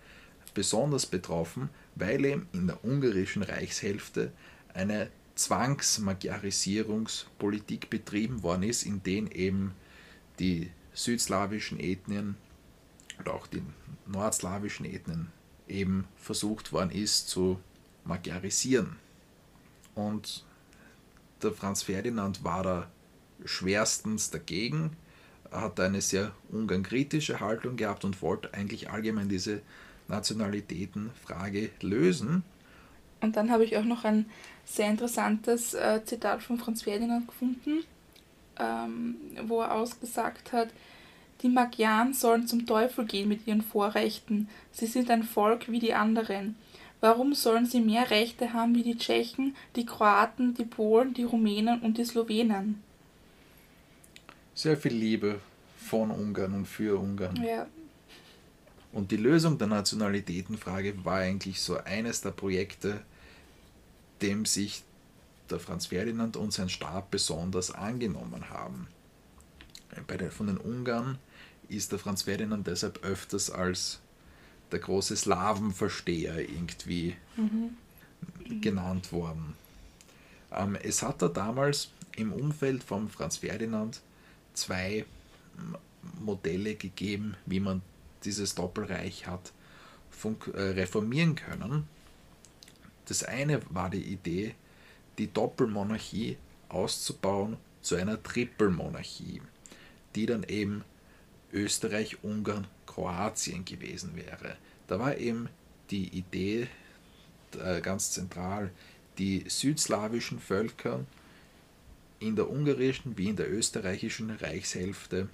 besonders betroffen, weil eben in der ungarischen Reichshälfte eine Zwangsmagiarisierungspolitik betrieben worden ist, in denen eben die südslawischen Ethnien oder auch die nordslawischen Ethnien eben versucht worden ist zu magiarisieren. Und der Franz Ferdinand war da schwerstens dagegen, hat eine sehr ungarnkritische Haltung gehabt und wollte eigentlich allgemein diese Nationalitätenfrage lösen. Und dann habe ich auch noch ein sehr interessantes äh, Zitat von Franz Ferdinand gefunden, ähm, wo er ausgesagt hat, die Magyaren sollen zum Teufel gehen mit ihren Vorrechten. Sie sind ein Volk wie die anderen. Warum sollen sie mehr Rechte haben wie die Tschechen, die Kroaten, die Polen, die Rumänen und die Slowenen? Sehr viel Liebe von Ungarn und für Ungarn. Ja. Und die Lösung der Nationalitätenfrage war eigentlich so eines der Projekte, dem sich der Franz Ferdinand und sein Stab besonders angenommen haben. Bei den, von den Ungarn ist der Franz Ferdinand deshalb öfters als der große Slawenversteher irgendwie mhm. genannt worden. Ähm, es hat da damals im Umfeld von Franz Ferdinand zwei Modelle gegeben, wie man dieses Doppelreich hat äh, reformieren können. Das eine war die Idee, die Doppelmonarchie auszubauen zu einer Trippelmonarchie, die dann eben Österreich, Ungarn, Kroatien gewesen wäre. Da war eben die Idee äh, ganz zentral, die südslawischen Völker in der ungarischen wie in der österreichischen Reichshälfte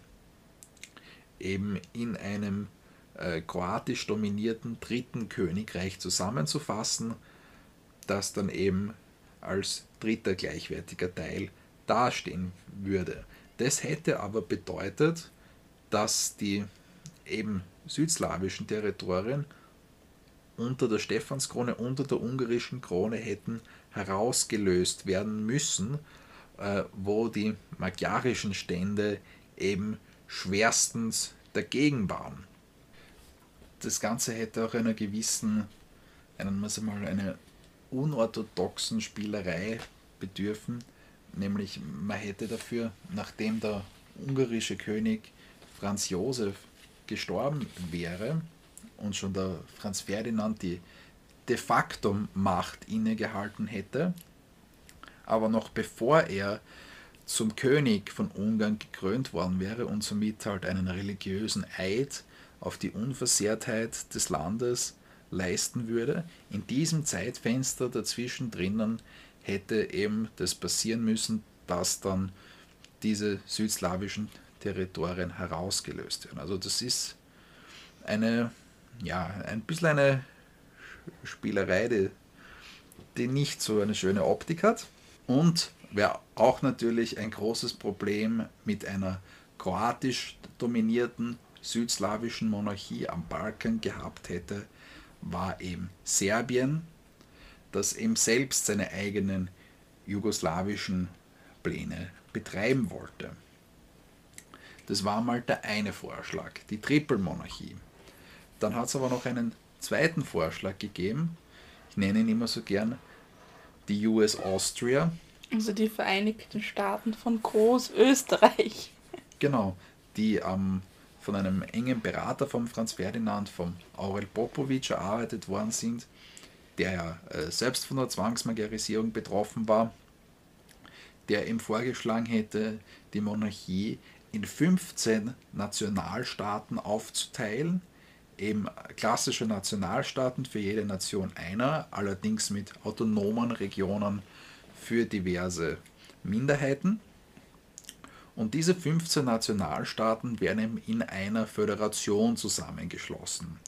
eben in einem äh, kroatisch dominierten dritten Königreich zusammenzufassen, das dann eben als dritter gleichwertiger Teil dastehen würde. Das hätte aber bedeutet, dass die eben südslawischen Territorien unter der Stephanskrone, unter der ungarischen Krone hätten herausgelöst werden müssen, äh, wo die magyarischen Stände eben schwerstens dagegen waren. Das Ganze hätte auch einer gewissen, einen, wir mal, einer unorthodoxen Spielerei bedürfen, nämlich man hätte dafür, nachdem der ungarische König Franz Josef gestorben wäre und schon der Franz Ferdinand die de facto Macht innegehalten hätte, aber noch bevor er zum König von Ungarn gekrönt worden wäre und somit halt einen religiösen Eid auf die Unversehrtheit des Landes leisten würde, in diesem Zeitfenster dazwischen drinnen hätte eben das passieren müssen, dass dann diese südslawischen Territorien herausgelöst werden. Also das ist eine, ja, ein bisschen eine Spielerei, die, die nicht so eine schöne Optik hat. Und wer auch natürlich ein großes Problem mit einer kroatisch dominierten südslawischen Monarchie am Balkan gehabt hätte, war eben Serbien, das eben selbst seine eigenen jugoslawischen Pläne betreiben wollte. Das war mal der eine Vorschlag, die Trippelmonarchie. Dann hat es aber noch einen zweiten Vorschlag gegeben. Ich nenne ihn immer so gern die US Austria. Also die Vereinigten Staaten von Großösterreich. Genau, die ähm, von einem engen Berater von Franz Ferdinand, vom Aurel Popovic, erarbeitet worden sind, der ja äh, selbst von der Zwangsmagiarisierung betroffen war, der ihm vorgeschlagen hätte, die Monarchie in 15 Nationalstaaten aufzuteilen, eben klassische Nationalstaaten für jede Nation einer, allerdings mit autonomen Regionen für diverse Minderheiten. Und diese 15 Nationalstaaten werden in einer Föderation zusammengeschlossen.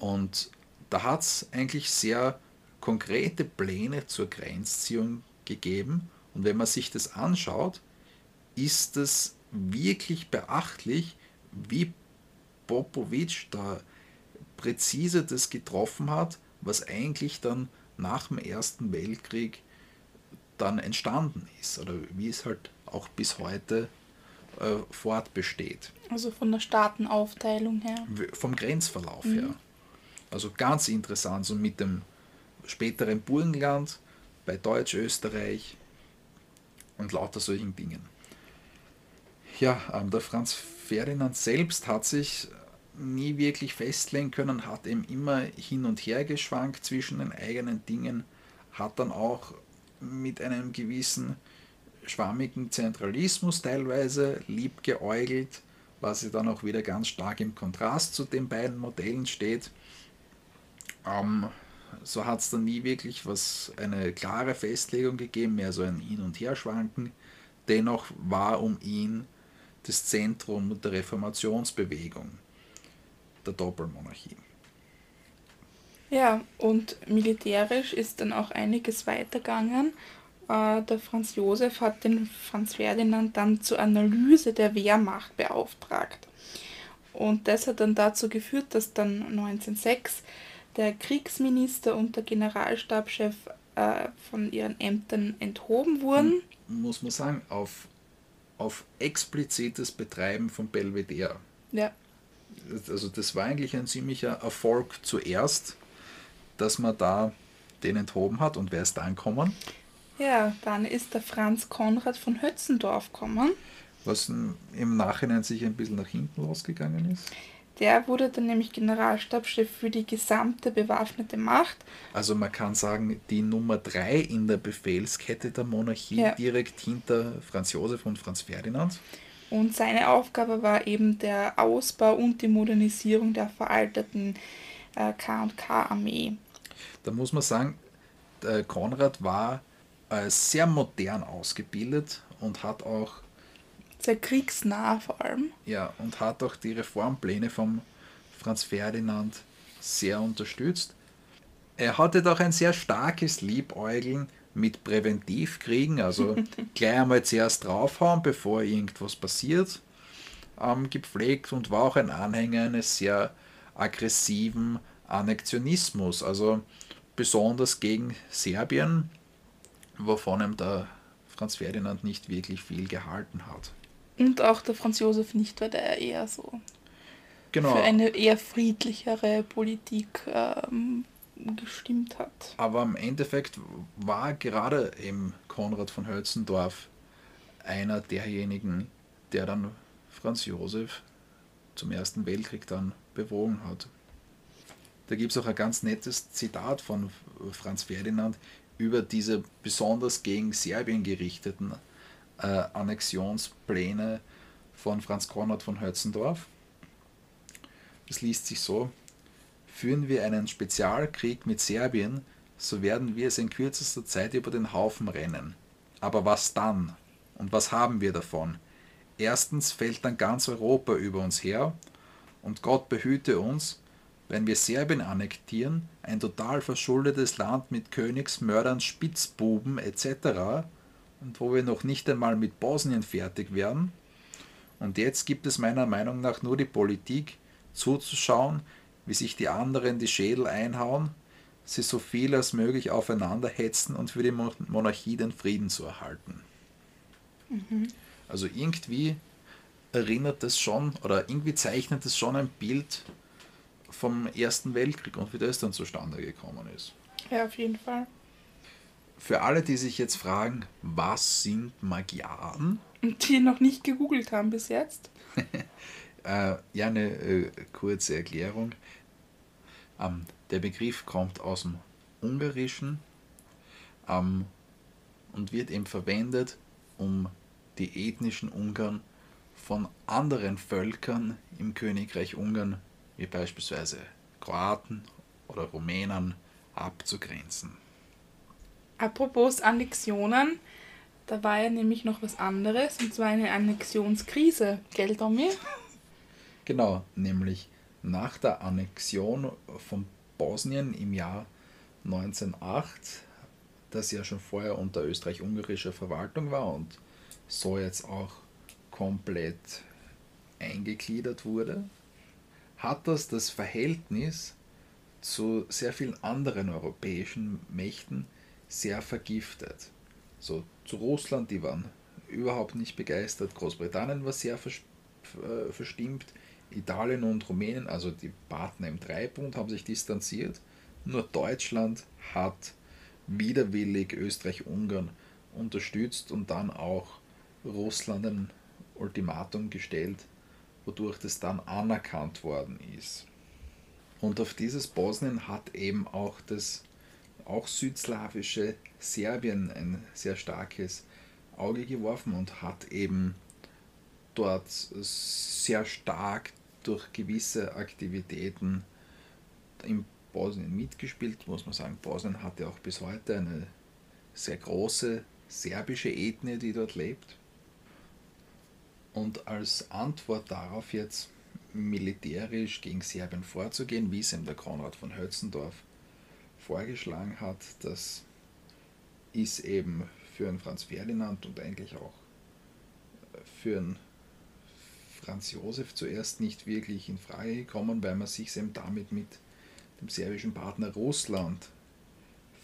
Und da hat es eigentlich sehr konkrete Pläne zur Grenzziehung gegeben. Und wenn man sich das anschaut, ist es wirklich beachtlich, wie Popovic da präzise das getroffen hat, was eigentlich dann nach dem Ersten Weltkrieg dann entstanden ist oder wie es halt auch bis heute äh, fortbesteht. Also von der Staatenaufteilung her. Vom Grenzverlauf mhm. her. Also ganz interessant, so mit dem späteren Burgenland bei Deutsch-Österreich und lauter solchen Dingen. Ja, ähm, der Franz Ferdinand selbst hat sich nie wirklich festlegen können, hat eben immer hin und her geschwankt zwischen den eigenen Dingen, hat dann auch mit einem gewissen schwammigen Zentralismus teilweise liebgeäugelt, was ja dann auch wieder ganz stark im Kontrast zu den beiden Modellen steht. Ähm, so hat es dann nie wirklich was eine klare Festlegung gegeben, mehr so ein Hin- und Herschwanken. Dennoch war um ihn das Zentrum der Reformationsbewegung, der Doppelmonarchie. Ja, und militärisch ist dann auch einiges weitergegangen. Äh, der Franz Josef hat den Franz Ferdinand dann zur Analyse der Wehrmacht beauftragt. Und das hat dann dazu geführt, dass dann 1906 der Kriegsminister und der Generalstabschef äh, von ihren Ämtern enthoben wurden. Muss man sagen, auf, auf explizites Betreiben von Belvedere. Ja. Also das war eigentlich ein ziemlicher Erfolg zuerst, dass man da den enthoben hat. Und wer ist dann gekommen? Ja, dann ist der Franz Konrad von Hötzendorf gekommen. Was im Nachhinein sich ein bisschen nach hinten losgegangen ist? Der wurde dann nämlich Generalstabschef für die gesamte bewaffnete Macht. Also man kann sagen, die Nummer drei in der Befehlskette der Monarchie Ja. direkt hinter Franz Josef und Franz Ferdinand. Und seine Aufgabe war eben der Ausbau und die Modernisierung der veralteten äh, K&K-Armee. Da muss man sagen, Konrad war sehr modern ausgebildet und hat auch Sehr kriegsnah vor allem. Ja, und hat auch die Reformpläne vom Franz Ferdinand sehr unterstützt. Er hatte doch ein sehr starkes Liebäugeln mit Präventivkriegen, also gleich einmal zuerst draufhauen, bevor irgendwas passiert, ähm, gepflegt und war auch ein Anhänger eines sehr aggressiven Annexionismus, also besonders gegen Serbien, wovon ihm der Franz Ferdinand nicht wirklich viel gehalten hat. Und auch der Franz Josef nicht, weil der eher so Genau. für eine eher friedlichere Politik ähm, gestimmt hat. Aber im Endeffekt war gerade eben Konrad von Hötzendorf einer derjenigen, der dann Franz Josef zum Ersten Weltkrieg dann bewogen hat. Da gibt es auch ein ganz nettes Zitat von Franz Ferdinand über diese besonders gegen Serbien gerichteten äh, Annexionspläne von Franz Konrad von Hötzendorf. Es liest sich so, Führen wir einen Spezialkrieg mit Serbien, so werden wir es in kürzester Zeit über den Haufen rennen. Aber was dann? Und was haben wir davon? Erstens fällt dann ganz Europa über uns her und Gott behüte uns, wenn wir Serbien annektieren, ein total verschuldetes Land mit Königsmördern, Spitzbuben etc. und wo wir noch nicht einmal mit Bosnien fertig werden. Und jetzt gibt es meiner Meinung nach nur die Politik, zuzuschauen, wie sich die anderen die Schädel einhauen, sie so viel als möglich aufeinander hetzen und für die Mon- Monarchie den Frieden zu erhalten. Also irgendwie erinnert es schon oder irgendwie zeichnet es schon ein Bild vom Ersten Weltkrieg und wie das dann zustande gekommen ist. Ja, auf jeden Fall. Für alle, die sich jetzt fragen, was sind Magyaren? Und die noch nicht gegoogelt haben bis jetzt. Äh, ja, eine äh, kurze Erklärung. Ähm, der Begriff kommt aus dem Ungarischen ähm, und wird eben verwendet, um die ethnischen Ungarn von anderen Völkern im Königreich Ungarn, wie beispielsweise Kroaten oder Rumänen, abzugrenzen. Apropos Annexionen, da war ja nämlich noch was anderes, und zwar eine Annexionskrise, gell, Tommy? Genau, nämlich nach der Annexion von Bosnien im Jahr 1908, das ja schon vorher unter österreich-ungarischer Verwaltung war und so jetzt auch komplett eingegliedert wurde, hat das das Verhältnis zu sehr vielen anderen europäischen Mächten sehr vergiftet. So zu Russland, die waren überhaupt nicht begeistert, Großbritannien war sehr äh, verstimmt, Italien und Rumänien, also die Partner im Dreibund, haben sich distanziert. Nur Deutschland hat widerwillig Österreich-Ungarn unterstützt und dann auch Russland ein Ultimatum gestellt, wodurch das dann anerkannt worden ist. Und auf dieses Bosnien hat eben auch das auch südslawische Serbien ein sehr starkes Auge geworfen und hat eben dort sehr stark durch gewisse Aktivitäten in Bosnien mitgespielt, muss man sagen. Bosnien hat ja auch bis heute eine sehr große serbische Ethnie, die dort lebt. Und als Antwort darauf jetzt militärisch gegen Serbien vorzugehen, wie es ihm der Konrad von Hötzendorf vorgeschlagen hat, das ist eben für einen Franz Ferdinand und eigentlich auch für einen Franz Josef zuerst nicht wirklich in Frage gekommen, weil man sich eben damit mit dem serbischen Partner Russland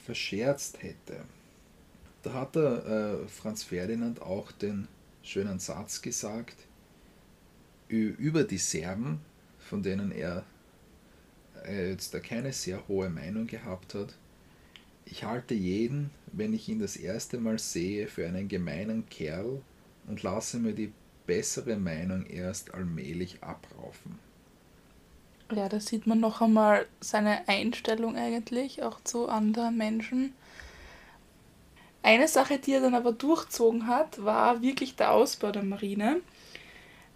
verscherzt hätte. Da hat der äh, Franz Ferdinand auch den schönen Satz gesagt über die Serben, von denen er jetzt da keine sehr hohe Meinung gehabt hat. Ich halte jeden, wenn ich ihn das erste Mal sehe, für einen gemeinen Kerl und lasse mir die bessere Meinung erst allmählich abraufen. Ja, da sieht man noch einmal seine Einstellung eigentlich auch zu anderen Menschen. Eine Sache, die er dann aber durchzogen hat, war wirklich der Ausbau der Marine.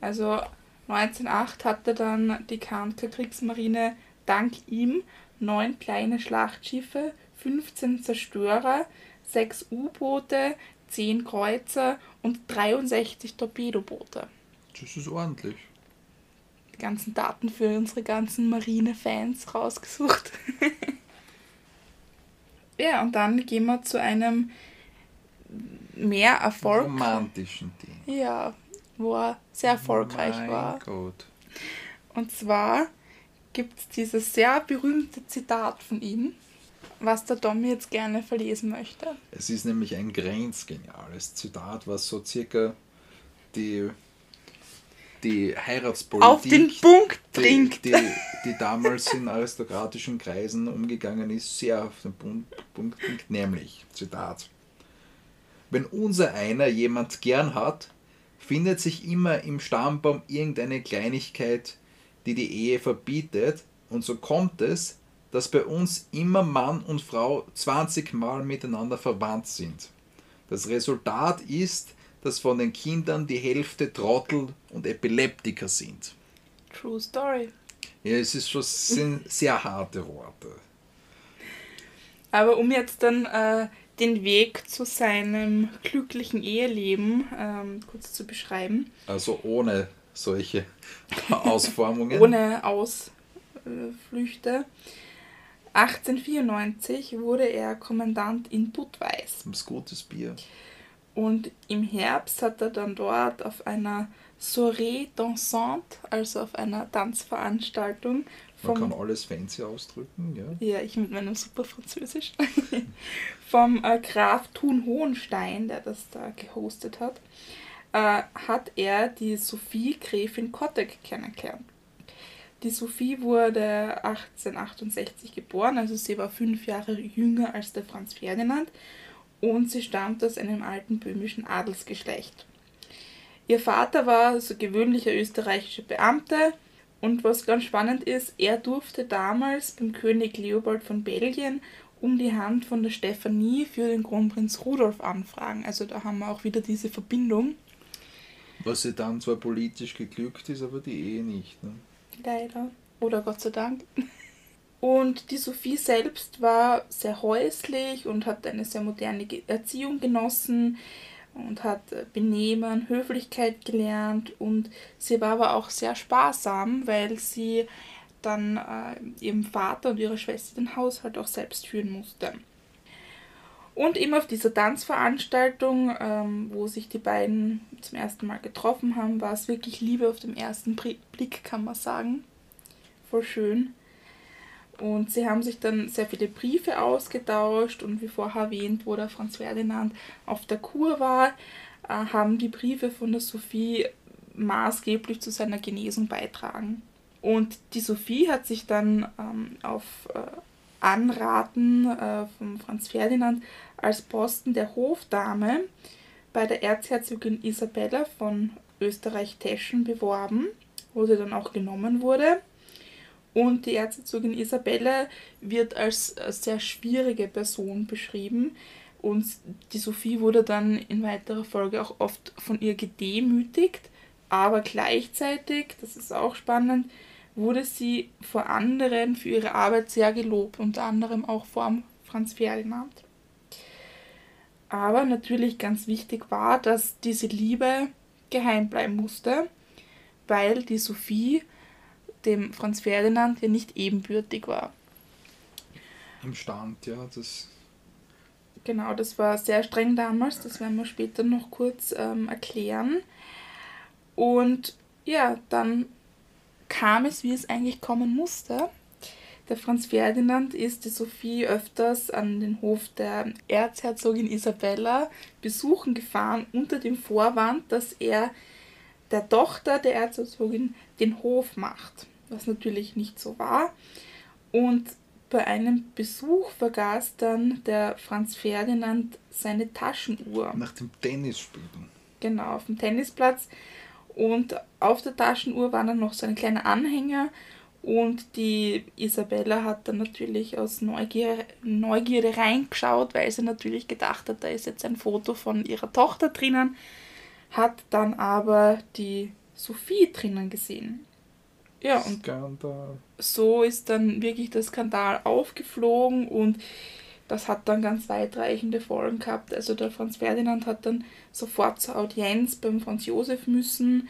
Also 1908 hatte dann die Kahnker Kriegsmarine dank ihm neun kleine Schlachtschiffe, 15 Zerstörer, sechs U-Boote, 10 Kreuzer und 63 Torpedoboote. Das ist ordentlich. Die ganzen Daten für unsere ganzen Marine-Fans rausgesucht. ja, und dann gehen wir zu einem mehr Erfolg. Romantischen Ding. Ja, wo er sehr erfolgreich mein war. Gott. Und zwar gibt es dieses sehr berühmte Zitat von ihm, was der Tommy jetzt gerne verlesen möchte. Es ist nämlich ein grenzgeniales Zitat, was so circa die, die Heiratspolitik, Auf den Punkt die, bringt. die, die damals in aristokratischen Kreisen umgegangen ist, sehr auf den Punkt, Punkt bringt, nämlich, Zitat, wenn unser einer jemand gern hat, findet sich immer im Stammbaum irgendeine Kleinigkeit, die die Ehe verbietet, und so kommt es, dass bei uns immer Mann und Frau 20 Mal miteinander verwandt sind. Das Resultat ist, dass von den Kindern die Hälfte Trottel und Epileptiker sind. True Story. Ja, es ist schon sind sehr harte Worte. Aber um jetzt dann äh, den Weg zu seinem glücklichen Eheleben ähm, kurz zu beschreiben, Also ohne solche Ausformungen. ohne Ausflüchte. 1894 wurde er Kommandant in Budweis. Das ist gutes Bier. Und im Herbst hat er dann dort auf einer Soirée dansante, also auf einer Tanzveranstaltung, Man kann alles fancy ausdrücken, ja. Ja, ich mit meinem super Französisch. Vom äh, Graf Thun Hohenstein, der das da gehostet hat, äh, hat er die Sophie Gräfin Kottek kennengelernt. Die Sophie wurde 1868 geboren, also sie war fünf Jahre jünger als der Franz Ferdinand und sie stammt aus einem alten böhmischen Adelsgeschlecht. Ihr Vater war so gewöhnlicher österreichischer Beamter und was ganz spannend ist, er durfte damals beim König Leopold von Belgien um die Hand von der Stephanie für den Kronprinz Rudolf anfragen. Also da haben wir auch wieder diese Verbindung. Was sie dann zwar politisch geglückt ist, aber die Ehe nicht. Ne? Leider. Oder Gott sei Dank. Und die Sophie selbst war sehr häuslich und hat eine sehr moderne Erziehung genossen und hat äh, Benehmen, Höflichkeit gelernt und sie war aber auch sehr sparsam, weil sie dann äh, ihrem Vater und ihrer Schwester den Haushalt auch selbst führen musste. Und eben auf dieser Tanzveranstaltung, ähm, wo sich die beiden zum ersten Mal getroffen haben, war es wirklich Liebe auf den ersten Blick, kann man sagen. Voll schön. Und sie haben sich dann sehr viele Briefe ausgetauscht und wie vorher erwähnt, wo der Franz Ferdinand auf der Kur war, äh, haben die Briefe von der Sophie maßgeblich zu seiner Genesung beitragen. Und die Sophie hat sich dann ähm, auf äh, Anraten äh, von Franz Ferdinand als Posten der Hofdame bei der Erzherzogin Isabella von Österreich-Teschen beworben, wo sie dann auch genommen wurde. Und die Erzherzogin Isabella wird als äh, sehr schwierige Person beschrieben. Und die Sophie wurde dann in weiterer Folge auch oft von ihr gedemütigt. Aber gleichzeitig, das ist auch spannend, wurde sie vor anderen für ihre Arbeit sehr gelobt, unter anderem auch vor Franz Ferdinand. Aber natürlich ganz wichtig war, dass diese Liebe geheim bleiben musste, weil die Sophie dem Franz Ferdinand ja nicht ebenbürtig war. Im Stand, ja, das Genau, das war sehr streng damals, das werden wir später noch kurz ähm, erklären. Und ja, dann kam es, wie es eigentlich kommen musste. Der Franz Ferdinand ist die Sophie öfters an den Hof der Erzherzogin Isabella besuchen gefahren, unter dem Vorwand, dass er der Tochter der Erzherzogin den Hof macht, was natürlich nicht so war. Und bei einem Besuch vergaß dann der Franz Ferdinand seine Taschenuhr. nach dem Tennisspielen. Genau, auf dem Tennisplatz. Und auf der Taschenuhr war dann noch so ein kleiner Anhänger Und die Isabella hat dann natürlich aus Neugier, Neugierde reingeschaut, weil sie natürlich gedacht hat, da ist jetzt ein Foto von ihrer Tochter drinnen, hat dann aber die Sophie drinnen gesehen. Ja, und Skandal. so ist dann wirklich der Skandal aufgeflogen und das hat dann ganz weitreichende Folgen gehabt. Also der Franz Ferdinand hat dann sofort zur Audienz beim Franz Josef müssen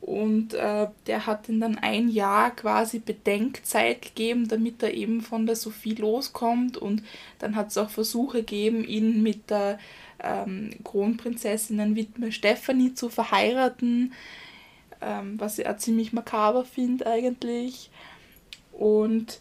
und äh, der hat ihm dann ein Jahr quasi Bedenkzeit gegeben, damit er eben von der Sophie loskommt und dann hat es auch Versuche gegeben, ihn mit der ähm, Kronprinzessinnenwitwe Stephanie zu verheiraten ähm, was ich auch ziemlich makaber finde eigentlich. Und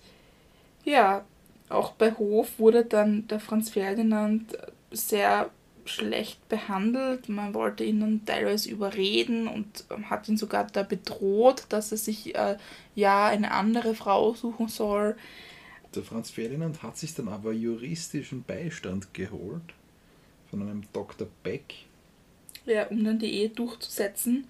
ja, auch bei Hof wurde dann der Franz Ferdinand sehr schlecht behandelt. Man wollte ihn dann teilweise überreden und hat ihn sogar da bedroht, dass er sich äh, ja eine andere Frau suchen soll. Der Franz Ferdinand hat sich dann aber juristischen Beistand geholt von einem Dr. Beck. Ja, um dann die Ehe durchzusetzen.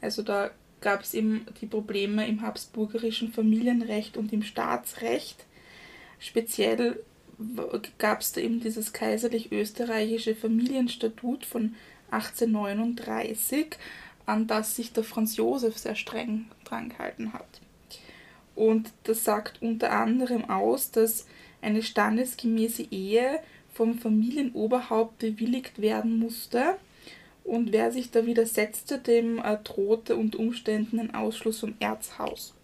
Also da gab es eben die Probleme im habsburgerischen Familienrecht und im Staatsrecht. Speziell gab es da eben dieses kaiserlich-österreichische Familienstatut von 1839, an das sich der Franz Josef sehr streng dran gehalten hat. Und das sagt unter anderem aus, dass eine standesgemäße Ehe vom Familienoberhaupt bewilligt werden musste und wer sich da widersetzte, dem äh, drohte unter Umständen ein Ausschluss vom Erzhaus.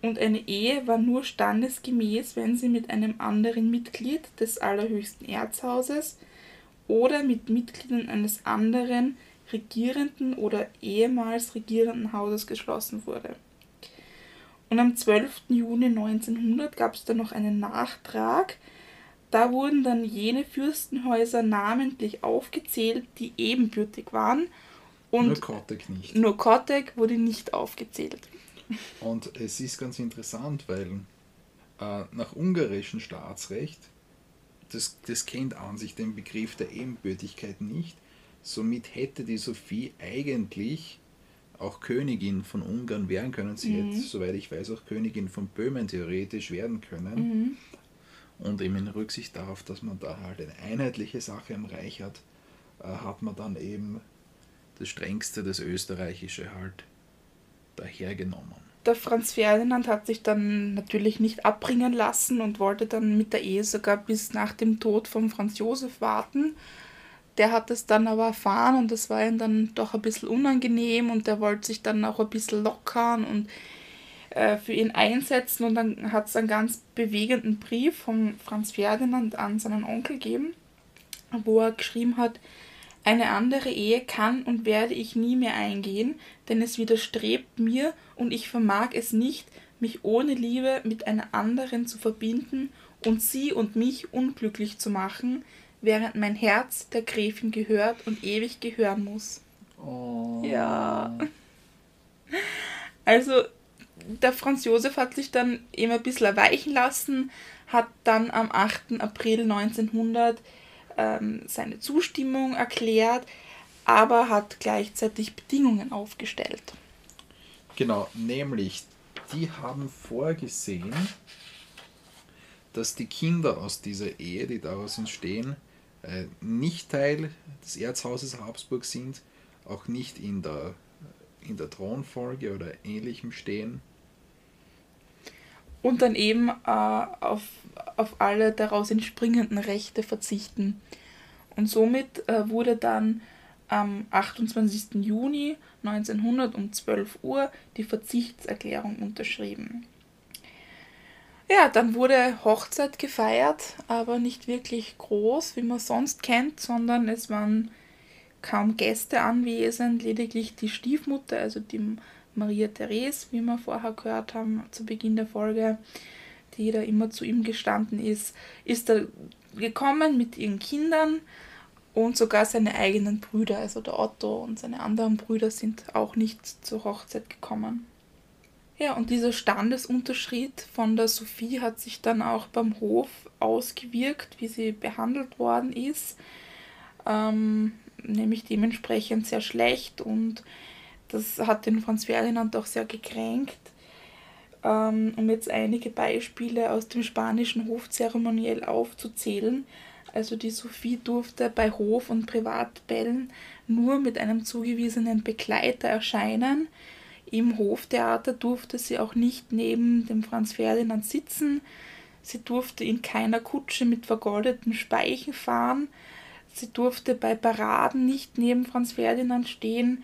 Und eine Ehe war nur standesgemäß, wenn sie mit einem anderen Mitglied des allerhöchsten Erzhauses oder mit Mitgliedern eines anderen regierenden oder ehemals regierenden Hauses geschlossen wurde. Und am 12. Juni 1900 gab es dann noch einen Nachtrag, da wurden dann jene Fürstenhäuser namentlich aufgezählt, die ebenbürtig waren. Und nur Kottek nicht. Nur Kottek wurde nicht aufgezählt. Und es ist ganz interessant, weil äh, nach ungarischem Staatsrecht, das, das kennt an sich den Begriff der Ebenbürtigkeit nicht, somit hätte die Sophie eigentlich auch Königin von Ungarn werden können. Sie mhm. hätte, soweit ich weiß, auch Königin von Böhmen theoretisch werden können. Mhm. Und eben in Rücksicht darauf, dass man da halt eine einheitliche Sache im Reich hat, äh, hat man dann eben das strengste, das österreichische halt dahergenommen. Der Franz Ferdinand hat sich dann natürlich nicht abbringen lassen und wollte dann mit der Ehe sogar bis nach dem Tod von Franz Josef warten. Der hat es dann aber erfahren und das war ihm dann doch ein bisschen unangenehm und der wollte sich dann auch ein bisschen lockern und äh, für ihn einsetzen und dann hat es einen ganz bewegenden Brief von Franz Ferdinand an seinen Onkel gegeben, wo er geschrieben hat, eine andere Ehe kann und werde ich nie mehr eingehen, denn es widerstrebt mir und ich vermag es nicht, mich ohne Liebe mit einer anderen zu verbinden und sie und mich unglücklich zu machen, während mein Herz der Gräfin gehört und ewig gehören muss. Oh. Ja. Also der Franz Josef hat sich dann eben ein bisschen erweichen lassen, hat dann am 8. April 1900 ähm, seine Zustimmung erklärt, aber hat gleichzeitig Bedingungen aufgestellt. Genau, nämlich die haben vorgesehen, dass die Kinder aus dieser Ehe, die daraus entstehen, äh, nicht Teil des Erzhauses Habsburg sind, auch nicht in der, in der Thronfolge oder ähnlichem stehen und dann eben äh, auf, auf alle daraus entspringenden Rechte verzichten. Und somit äh, wurde dann am 28. Juni 1900 um 12 Uhr die Verzichtserklärung unterschrieben. Ja, dann wurde Hochzeit gefeiert, aber nicht wirklich groß, wie man sonst kennt, sondern es waren kaum Gäste anwesend, lediglich die Stiefmutter, also die Maria Therese, wie wir vorher gehört haben zu Beginn der Folge, die da immer zu ihm gestanden ist, ist da gekommen mit ihren Kindern und sogar seine eigenen Brüder, also der Otto und seine anderen Brüder sind auch nicht zur Hochzeit gekommen. Ja, und dieser Standesunterschied von der Sophie hat sich dann auch beim Hof ausgewirkt, wie sie behandelt worden ist, ähm, nämlich dementsprechend sehr schlecht und das hat den Franz Ferdinand auch sehr gekränkt. ähm, um jetzt einige Beispiele aus dem spanischen Hofzeremoniell aufzuzählen. Also die Sophie durfte bei Hof- und Privatbällen nur mit einem zugewiesenen Begleiter erscheinen. Im Hoftheater durfte sie auch nicht neben dem Franz Ferdinand sitzen. Sie durfte in keiner Kutsche mit vergoldeten Speichen fahren. Sie durfte bei Paraden nicht neben Franz Ferdinand stehen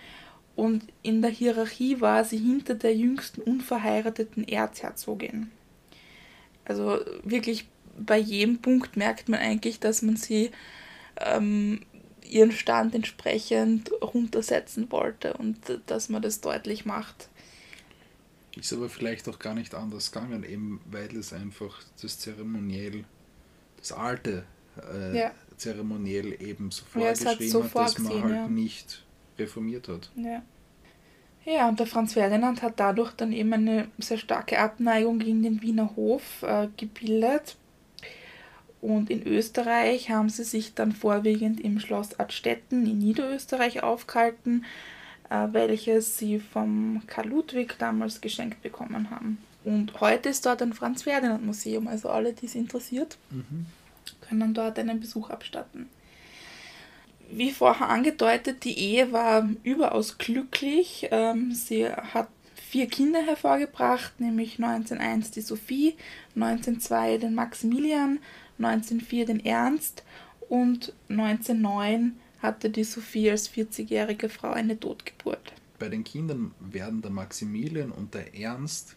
und in der Hierarchie war sie hinter der jüngsten unverheirateten Erzherzogin. Also wirklich bei jedem Punkt merkt man eigentlich, dass man sie ähm, ihren Stand entsprechend runtersetzen wollte und dass man das deutlich macht. Ist aber vielleicht auch gar nicht anders gegangen, eben weil es einfach das Zeremoniell, das alte äh, ja. Zeremoniell eben so vorgeschrieben ja, so hat, dass man halt ja. nicht reformiert hat. Ja. Ja, und der Franz Ferdinand hat dadurch dann eben eine sehr starke Abneigung gegen den Wiener Hof äh, gebildet. Und in Österreich haben sie sich dann vorwiegend im Schloss Adstetten in Niederösterreich aufgehalten, äh, welches sie vom Karl Ludwig damals geschenkt bekommen haben. Und heute ist dort ein Franz Ferdinand Museum, also alle, die es interessiert, mhm. können dort einen Besuch abstatten. Wie vorher angedeutet, die Ehe war überaus glücklich. Ähm, sie hat vier Kinder hervorgebracht, nämlich 1901 die Sophie, 1902 den Maximilian, 1904 den Ernst und 1909 hatte die Sophie als 40-jährige Frau eine Totgeburt. Bei den Kindern werden der Maximilian und der Ernst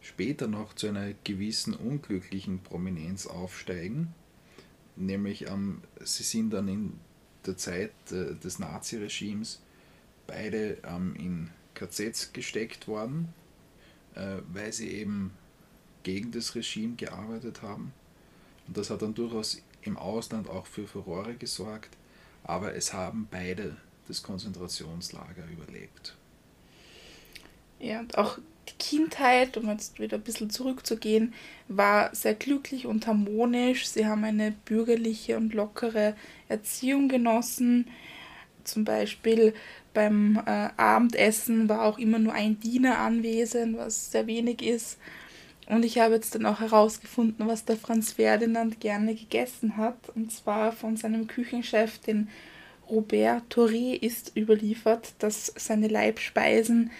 später noch zu einer gewissen unglücklichen Prominenz aufsteigen. Nämlich ähm, sie sind dann in der Zeit äh, des Naziregimes beide ähm, in KZs gesteckt worden, äh, weil sie eben gegen das Regime gearbeitet haben. Und das hat dann durchaus im Ausland auch für Furore gesorgt, aber es haben beide das Konzentrationslager überlebt. Ja, und auch die Kindheit, um jetzt wieder ein bisschen zurückzugehen, war sehr glücklich und harmonisch. Sie haben eine bürgerliche und lockere Erziehung genossen. Zum Beispiel beim äh, Abendessen war auch immer nur ein Diener anwesend, was sehr wenig ist. Und ich habe jetzt dann auch herausgefunden, was der Franz Ferdinand gerne gegessen hat. Und zwar von seinem Küchenchef, den Robert Touré, ist überliefert, dass seine Leibspeisen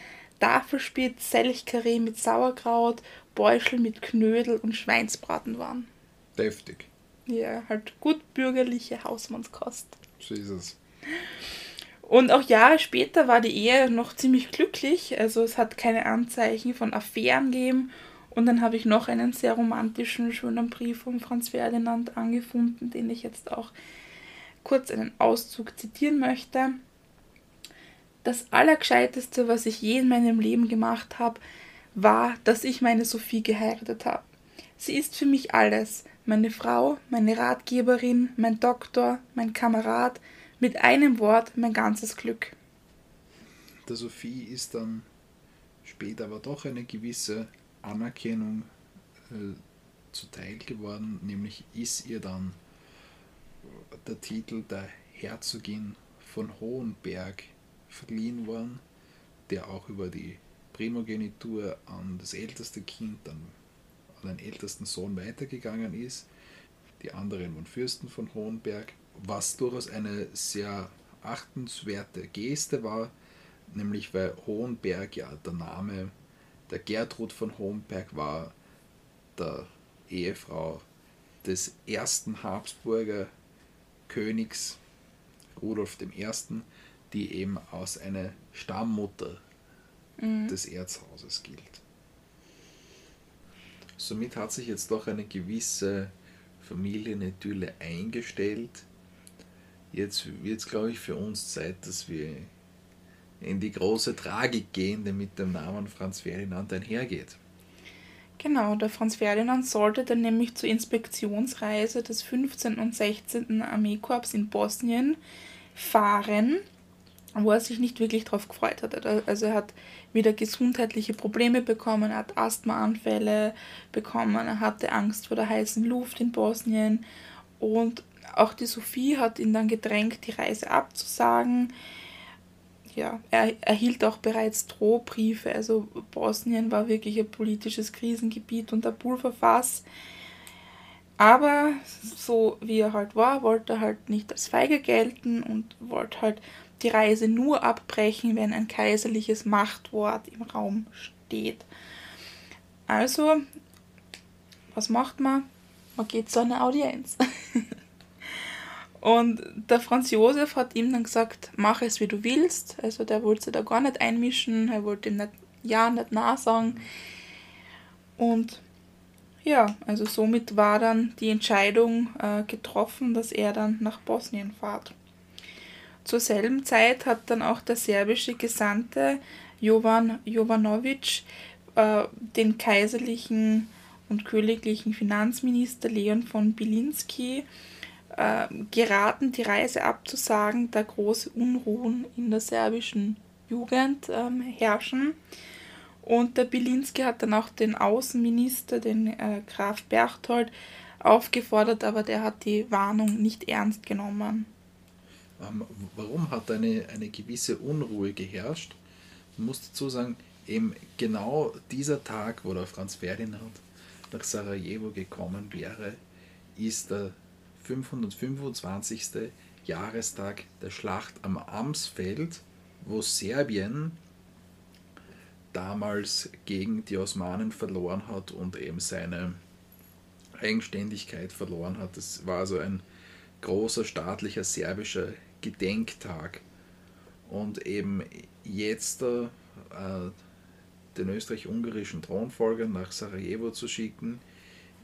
Tafelspitz, Selchkarree mit Sauerkraut, Beuschel mit Knödel und Schweinsbraten waren. Deftig. Ja, halt gut bürgerliche Hausmannskost. So ist es. Und auch Jahre später war die Ehe noch ziemlich glücklich. Also es hat keine Anzeichen von Affären gegeben und dann habe ich noch einen sehr romantischen, schönen Brief von Franz Ferdinand angefunden, den ich jetzt auch kurz einen Auszug zitieren möchte. Das Allergescheiteste, was ich je in meinem Leben gemacht habe, war, dass ich meine Sophie geheiratet habe. Sie ist für mich alles. Meine Frau, meine Ratgeberin, mein Doktor, mein Kamerad, mit einem Wort mein ganzes Glück. Der Sophie ist dann später aber doch eine gewisse Anerkennung äh, zuteil geworden, nämlich ist ihr dann der Titel der Herzogin von Hohenberg verliehen worden, der auch über die Primogenitur an das älteste Kind, dann an den ältesten Sohn weitergegangen ist. Die anderen waren Fürsten von Hohenberg, was durchaus eine sehr achtenswerte Geste war, nämlich weil Hohenberg ja der Name der Gertrud von Homberg war der Ehefrau des ersten Habsburger Königs Rudolf I., die eben als eine Stammmutter mhm. des Erzhauses gilt. Somit hat sich jetzt doch eine gewisse Familienidylle eingestellt. Jetzt wird es, glaube ich, für uns Zeit, dass wir in die große Tragik gehen, die mit dem Namen Franz Ferdinand einhergeht. Genau, der Franz Ferdinand sollte dann nämlich zur Inspektionsreise des 15. und 16. Armeekorps in Bosnien fahren, wo er sich nicht wirklich darauf gefreut hat. Also er hat wieder gesundheitliche Probleme bekommen, er hat Asthmaanfälle bekommen, er hatte Angst vor der heißen Luft in Bosnien und auch die Sophie hat ihn dann gedrängt, die Reise abzusagen ja, er erhielt auch bereits Drohbriefe. Also Bosnien war wirklich ein politisches Krisengebiet und ein Pulverfass. Aber so wie er halt war, wollte er halt nicht als feige gelten und wollte halt die Reise nur abbrechen, wenn ein kaiserliches Machtwort im Raum steht. Also, was macht man? Man geht zu einer Audienz. Und der Franz Josef hat ihm dann gesagt, mach es wie du willst. Also der wollte sich da gar nicht einmischen, er wollte ihm nicht ja, nicht nah sagen. Und ja, also somit war dann die Entscheidung äh, getroffen, dass er dann nach Bosnien fährt. Zur selben Zeit hat dann auch der serbische Gesandte Jovan Jovanovic äh, den kaiserlichen und königlichen Finanzminister Leon von Bilinski äh, geraten, die Reise abzusagen, da große Unruhen in der serbischen Jugend ähm, herrschen. Und der Bilinski hat dann auch den Außenminister, den äh, Graf Berchtold, aufgefordert, aber der hat die Warnung nicht ernst genommen. Warum hat eine, eine gewisse Unruhe geherrscht? Man muss dazu sagen, eben genau dieser Tag, wo der Franz Ferdinand nach Sarajevo gekommen wäre, ist der 525. Jahrestag der Schlacht am Amsfeld, wo Serbien damals gegen die Osmanen verloren hat und eben seine Eigenständigkeit verloren hat. Das war also ein großer staatlicher serbischer Gedenktag. Und eben jetzt äh, den österreich-ungarischen Thronfolger nach Sarajevo zu schicken,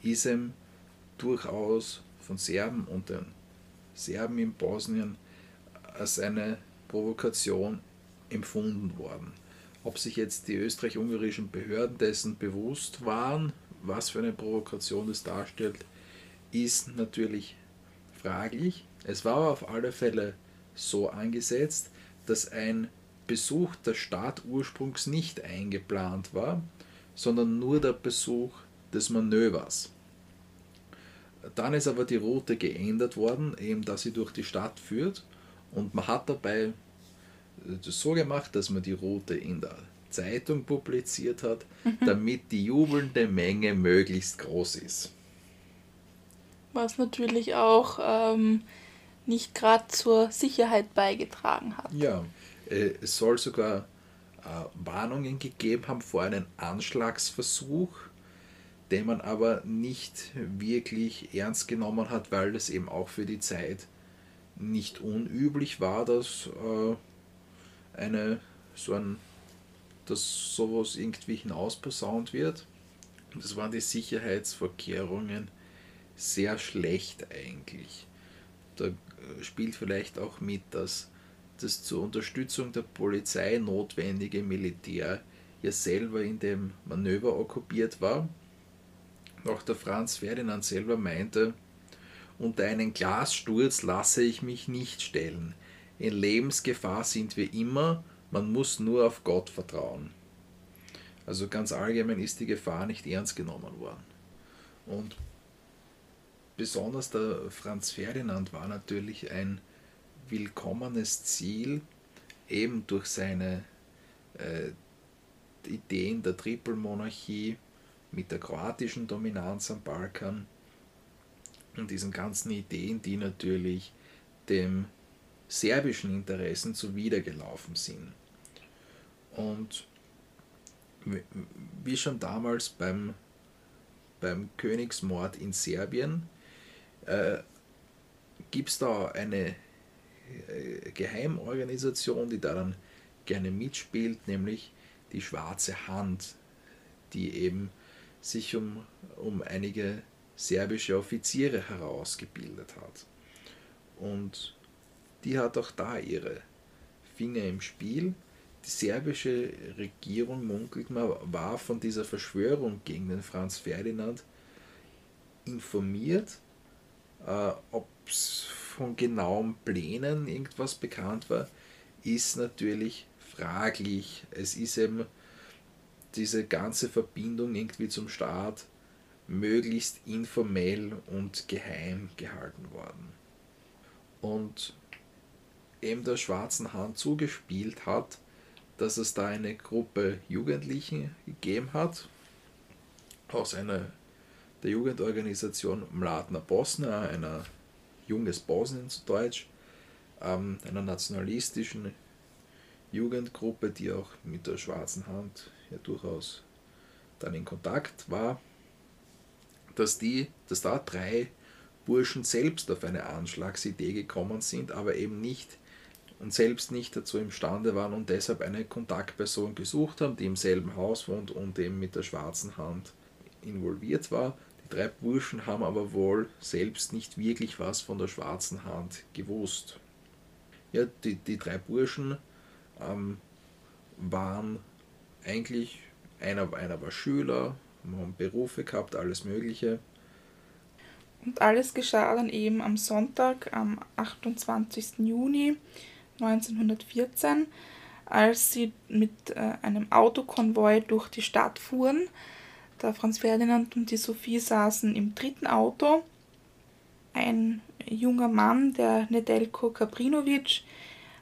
ist ihm durchaus von Serben und den Serben in Bosnien als eine Provokation empfunden worden. Ob sich jetzt die österreich-ungarischen Behörden dessen bewusst waren, was für eine Provokation es darstellt, ist natürlich fraglich. Es war auf alle Fälle so angesetzt, dass ein Besuch der Stadt ursprungs nicht eingeplant war, sondern nur der Besuch des Manövers. Dann ist aber die Route geändert worden, eben dass sie durch die Stadt führt. Und man hat dabei das so gemacht, dass man die Route in der Zeitung publiziert hat, mhm. damit die jubelnde Menge möglichst groß ist. Was natürlich auch ähm, nicht gerade zur Sicherheit beigetragen hat. Ja, äh, es soll sogar äh, Warnungen gegeben haben vor einem Anschlagsversuch den man aber nicht wirklich ernst genommen hat, weil das eben auch für die Zeit nicht unüblich war, dass äh, eine so ein dass sowas irgendwie hinausposaunt wird. Das waren die Sicherheitsvorkehrungen sehr schlecht eigentlich. Da spielt vielleicht auch mit, dass das zur Unterstützung der Polizei notwendige Militär ja selber in dem Manöver okkupiert war auch der Franz Ferdinand selber meinte, unter einen Glassturz lasse ich mich nicht stellen. In Lebensgefahr sind wir immer, man muss nur auf Gott vertrauen. Also ganz allgemein ist die Gefahr nicht ernst genommen worden. Und besonders der Franz Ferdinand war natürlich ein willkommenes Ziel, eben durch seine äh, Ideen der Trippelmonarchie mit der kroatischen Dominanz am Balkan und diesen ganzen Ideen, die natürlich dem serbischen Interessen zuwidergelaufen sind. Und wie schon damals beim, beim Königsmord in Serbien äh, gibt es da eine äh, Geheimorganisation, die daran gerne mitspielt, nämlich die Schwarze Hand, die eben sich um, um einige serbische Offiziere herausgebildet hat. Und die hat auch da ihre Finger im Spiel. Die serbische Regierung, munkelt man, war von dieser Verschwörung gegen den Franz Ferdinand informiert. Äh, Ob es von genauen Plänen irgendwas bekannt war, ist natürlich fraglich. Es ist eben diese ganze Verbindung irgendwie zum Staat möglichst informell und geheim gehalten worden. Und eben der Schwarzen Hand zugespielt hat, dass es da eine Gruppe Jugendlichen gegeben hat, aus einer der Jugendorganisation Mladner Bosna, einer Junges Bosnien zu Deutsch, ähm, einer nationalistischen Jugendgruppe, die auch mit der Schwarzen Hand ja durchaus dann in Kontakt war, dass, die, dass da drei Burschen selbst auf eine Anschlagsidee gekommen sind, aber eben nicht und selbst nicht dazu imstande waren und deshalb eine Kontaktperson gesucht haben, die im selben Haus wohnt und eben mit der schwarzen Hand involviert war. Drei Burschen haben aber wohl selbst nicht wirklich was von der schwarzen Hand gewusst. Ja, die, die drei Burschen ähm, waren eigentlich, einer, einer war Schüler, haben Berufe gehabt, alles Mögliche. Und alles geschah dann eben am Sonntag, am 28. Juni 1914, als sie mit äh, einem Autokonvoi durch die Stadt fuhren. Der Franz Ferdinand und die Sophie saßen im dritten Auto. Ein junger Mann, der Nedelko Kaprinovic,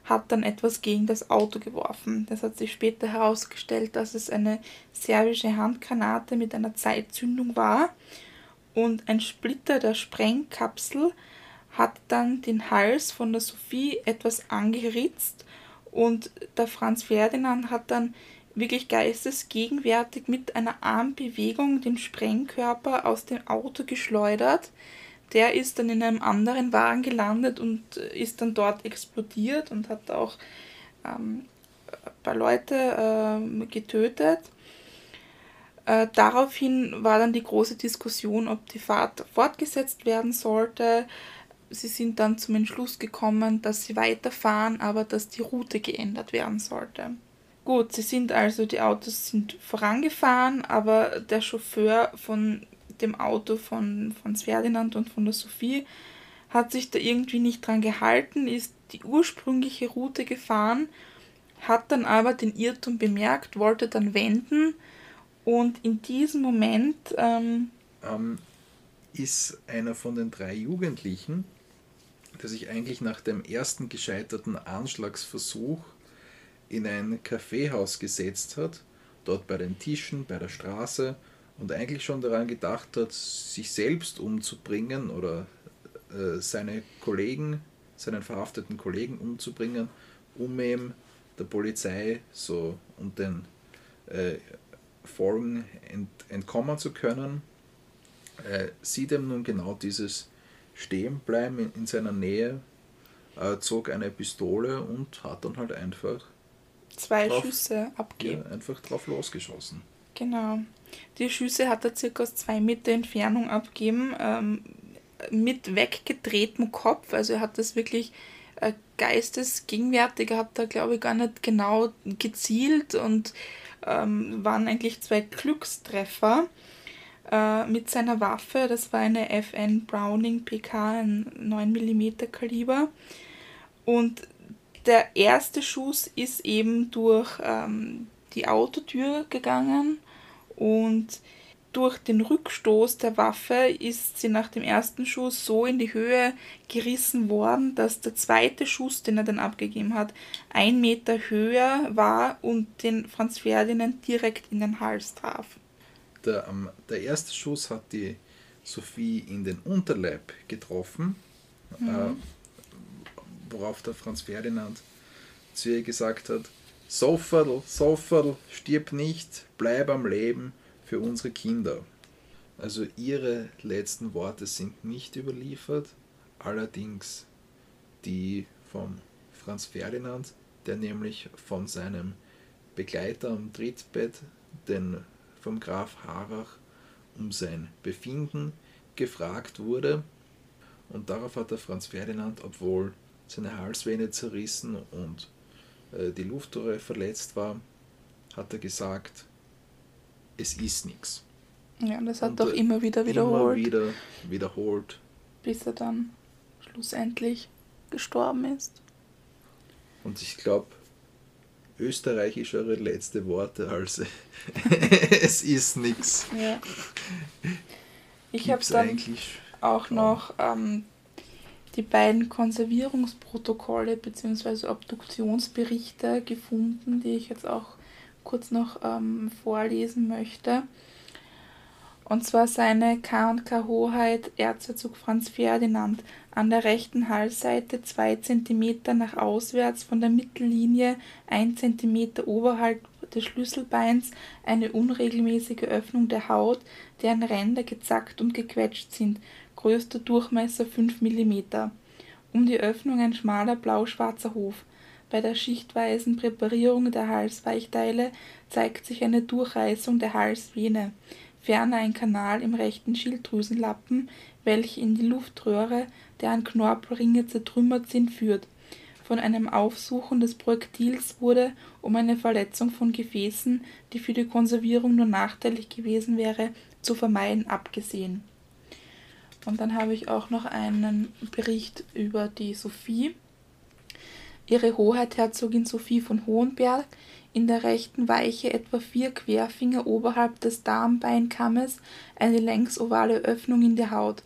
hat dann etwas gegen das Auto geworfen. Das hat sich später herausgestellt, dass es eine serbische Handgranate mit einer Zeitzündung war und ein Splitter der Sprengkapsel hat dann den Hals von der Sophie etwas angeritzt und der Franz Ferdinand hat dann wirklich geistesgegenwärtig mit einer Armbewegung den Sprengkörper aus dem Auto geschleudert. Der ist dann in einem anderen Wagen gelandet und ist dann dort explodiert und hat auch ähm, ein paar Leute äh, getötet. Äh, daraufhin war dann die große Diskussion, ob die Fahrt fortgesetzt werden sollte sie sind dann zum Entschluss gekommen, dass sie weiterfahren, aber dass die Route geändert werden sollte. Gut, sie sind also, die Autos sind vorangefahren, aber der Chauffeur von dem Auto von Franz Ferdinand und von der Sophie hat sich da irgendwie nicht dran gehalten, ist die ursprüngliche Route gefahren, hat dann aber den Irrtum bemerkt, wollte dann wenden und in diesem Moment ähm, ähm, ist einer von den drei Jugendlichen der sich eigentlich nach dem ersten gescheiterten Anschlagsversuch in ein Kaffeehaus gesetzt hat, dort bei den Tischen, bei der Straße und eigentlich schon daran gedacht hat, sich selbst umzubringen oder äh, seine Kollegen, seinen verhafteten Kollegen umzubringen, um ihm der Polizei so und den äh, Folgen ent, entkommen zu können, äh, sieht ihm nun genau dieses stehen bleiben in, in seiner Nähe, äh, zog eine Pistole und hat dann halt einfach zwei drauf, Schüsse abgegeben. Ja, einfach drauf losgeschossen. Genau. Die Schüsse hat er circa aus zwei Meter Entfernung abgegeben, ähm, mit weggedrehtem Kopf. Also er hat das wirklich äh, geistesgegenwärtig, hat er glaube ich gar nicht genau gezielt und ähm, waren eigentlich zwei Glückstreffer äh, mit seiner Waffe. Das war eine FN Browning PK, ein 9 mm Kaliber. Und der erste Schuss ist eben durch ähm, die Autotür gegangen und durch den Rückstoß der Waffe ist sie nach dem ersten Schuss so in die Höhe gerissen worden, dass der zweite Schuss, den er dann abgegeben hat, ein Meter höher war und den Franz Ferdinand direkt in den Hals traf der, um, der erste Schuss hat die Sophie in den Unterleib getroffen, mhm. äh, worauf der Franz Ferdinand zu ihr gesagt hat, Soferl, Soferl, stirb nicht, bleib am Leben für unsere Kinder. Also ihre letzten Worte sind nicht überliefert, allerdings die vom Franz Ferdinand, der nämlich von seinem Begleiter am Trittbett den vom Graf Harrach um sein Befinden gefragt wurde. Und darauf hat der Franz Ferdinand, obwohl seine Halsvene zerrissen und äh, die Luftröhre verletzt war, hat er gesagt, es ist nichts. Ja, und das hat er auch immer wieder wiederholt. Immer wieder wiederholt. Bis er dann schlussendlich gestorben ist. Und ich glaube, österreichischere letzte Worte als es ist nichts. Ja. Ich habe dann auch noch ähm, die beiden Konservierungsprotokolle bzw. Obduktionsberichte gefunden, die ich jetzt auch kurz noch ähm, vorlesen möchte. Und zwar seine K&K Hoheit Erzherzog Franz Ferdinand an der rechten Halsseite 2 cm nach auswärts von der Mittellinie 1 cm oberhalb des Schlüsselbeins eine unregelmäßige Öffnung der Haut, deren Ränder gezackt und gequetscht sind, größter Durchmesser 5 mm. Um die Öffnung ein schmaler blau-schwarzer Hof. Bei der schichtweisen Präparierung der Halsweichteile zeigt sich eine Durchreißung der Halsvene, ferner ein Kanal im rechten Schilddrüsenlappen, welcher in die Luftröhre, deren Knorpelringe zertrümmert sind, führt. Von einem Aufsuchen des Projektils wurde, um eine Verletzung von Gefäßen, die für die Konservierung nur nachteilig gewesen wäre, zu vermeiden, abgesehen. Und dann habe ich auch noch einen Bericht über die Sophie. Ihre Hoheit Herzogin Sophie von Hohenberg in der rechten Weiche etwa vier Querfinger oberhalb des Darmbeinkammes eine längsovale Öffnung in der Haut.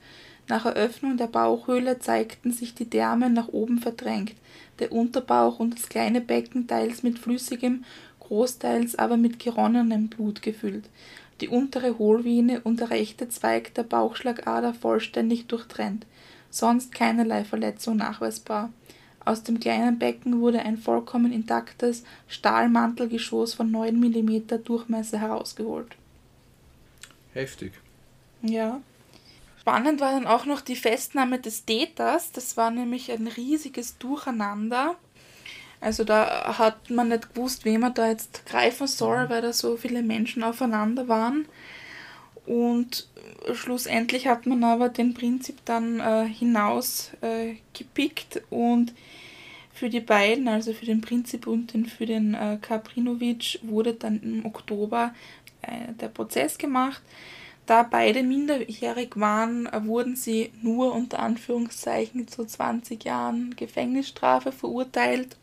Nach Eröffnung der Bauchhöhle zeigten sich die Därme nach oben verdrängt, der Unterbauch und das kleine Becken teils mit flüssigem, großteils aber mit geronnenem Blut gefüllt, die untere Hohlvene und der rechte Zweig der Bauchschlagader vollständig durchtrennt, sonst keinerlei Verletzung nachweisbar aus dem kleinen Becken wurde ein vollkommen intaktes Stahlmantelgeschoss von 9 mm Durchmesser herausgeholt. Heftig. Ja. Spannend war dann auch noch die Festnahme des Täters. Das war nämlich ein riesiges Durcheinander. Also da hat man nicht gewusst, wem man da jetzt greifen soll, weil da so viele Menschen aufeinander waren. Und schlussendlich hat man aber den Prinzip dann äh, hinaus äh, und für die beiden, also für den Prinzip und den, für den äh, Kaprinovic, wurde dann im Oktober äh, der Prozess gemacht. Da beide minderjährig waren, wurden sie nur unter Anführungszeichen zu 20 Jahren Gefängnisstrafe verurteilt.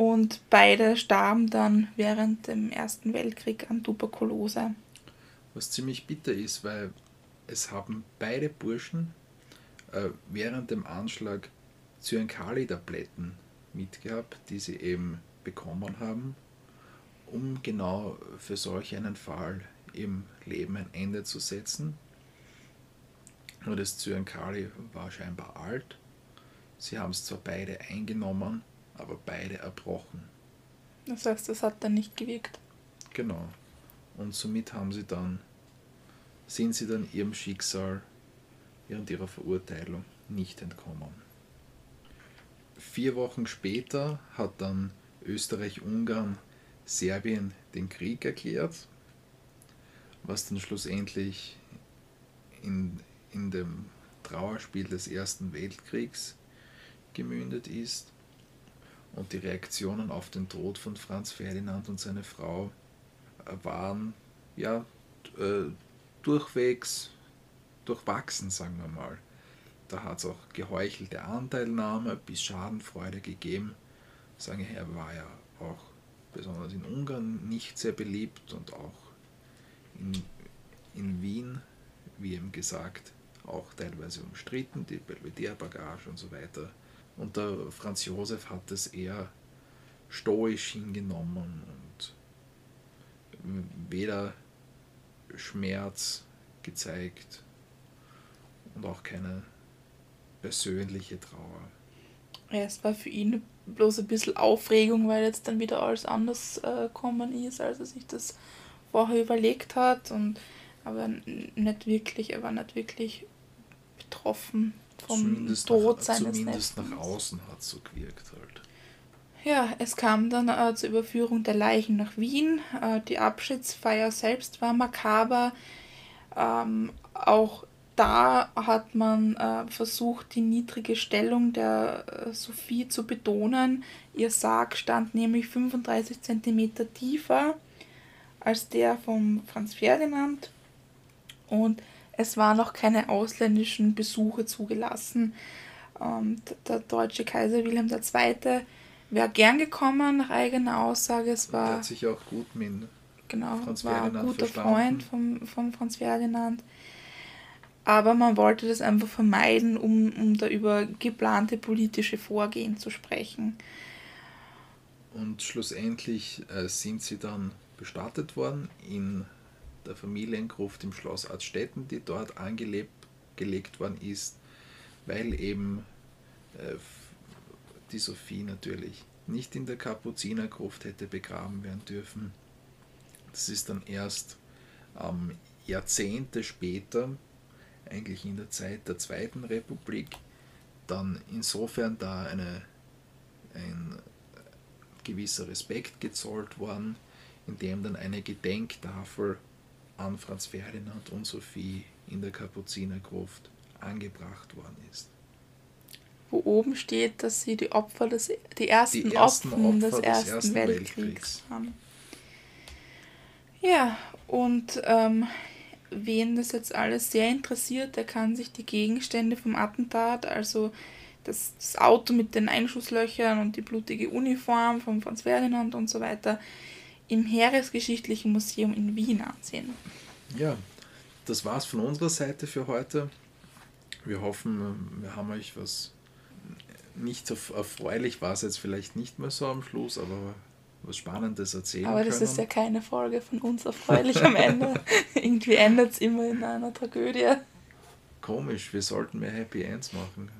Und beide starben dann während dem Ersten Weltkrieg an Tuberkulose. Was ziemlich bitter ist, weil es haben beide Burschen äh, während dem Anschlag Zyankali-Tabletten mitgehabt, die sie eben bekommen haben, um genau für solch einen Fall im Leben ein Ende zu setzen. Nur das Zyankali war scheinbar alt. Sie haben es zwar beide eingenommen, aber beide erbrochen. Das heißt, das hat dann nicht gewirkt. Genau. Und somit haben sie dann, sind sie dann ihrem Schicksal während ihrer Verurteilung nicht entkommen. Vier Wochen später hat dann Österreich-Ungarn Serbien den Krieg erklärt, was dann schlussendlich in, in dem Trauerspiel des Ersten Weltkriegs gemündet ist. Und die Reaktionen auf den Tod von Franz Ferdinand und seine Frau waren ja äh, durchwegs durchwachsen, sagen wir mal. Da hat es auch geheuchelte Anteilnahme bis Schadenfreude gegeben. Sagen er war ja auch besonders in Ungarn nicht sehr beliebt und auch in, in Wien, wie eben gesagt, auch teilweise umstritten, die Belvedere-Bagage und so weiter. Und der Franz Josef hat es eher stoisch hingenommen und weder Schmerz gezeigt und auch keine persönliche Trauer. Ja, es war für ihn bloß ein bisschen Aufregung, weil jetzt dann wieder alles anders äh, ist, als er sich das vorher überlegt hat. Und, aber nicht wirklich, er war nicht wirklich betroffen vom zumindest Tod nach, seines Zumindest Neffen. nach außen hat es so gewirkt halt. Ja, es kam dann äh, zur Überführung der Leichen nach Wien. Äh, die Abschiedsfeier selbst war makaber. Ähm, auch da hat man äh, versucht, die niedrige Stellung der äh, Sophie zu betonen. Ihr Sarg stand nämlich 35 cm tiefer als der von Franz Ferdinand und es waren noch keine ausländischen Besuche zugelassen. Ähm, der deutsche Kaiser Wilhelm II. wäre gern gekommen, nach eigener Aussage. Es war, hat sich auch gut mit genau, Franz war ein Ferdinand guter verstanden. Freund von, von Franz Ferdinand. aber man wollte das einfach vermeiden, um, um da über geplante politische Vorgehen zu sprechen. Und schlussendlich äh, sind sie dann bestattet worden in der Familiengruft im Schloss Artstetten, die dort angelegt worden ist, weil eben äh, die Sophie natürlich nicht in der Kapuzinergruft hätte begraben werden dürfen. Das ist dann erst ähm, Jahrzehnte später, eigentlich in der Zeit der Zweiten Republik, dann insofern da eine, ein gewisser Respekt gezollt worden, indem dann eine Gedenktafel an Franz Ferdinand und Sophie in der Kapuzinergruft angebracht worden ist. Wo oben steht, dass sie die Opfer des die ersten, die ersten Opfer, des, des, Ersten, ersten Weltkriegs, Weltkriegs waren. Ja, und ähm, wen das jetzt alles sehr interessiert, der kann sich die Gegenstände vom Attentat, also das, das Auto mit den Einschusslöchern und die blutige Uniform von Franz Ferdinand und so weiter, im Heeresgeschichtlichen Museum in Wien ansehen. Ja, das war's von unserer Seite für heute. Wir hoffen, wir haben euch was nicht so erfreulich war es jetzt vielleicht nicht mehr so am Schluss, aber was Spannendes erzählen Aber das können. ist ja keine Folge von uns erfreulich am Ende. Irgendwie endet es immer in einer Tragödie. Komisch, wir sollten mehr Happy Ends machen.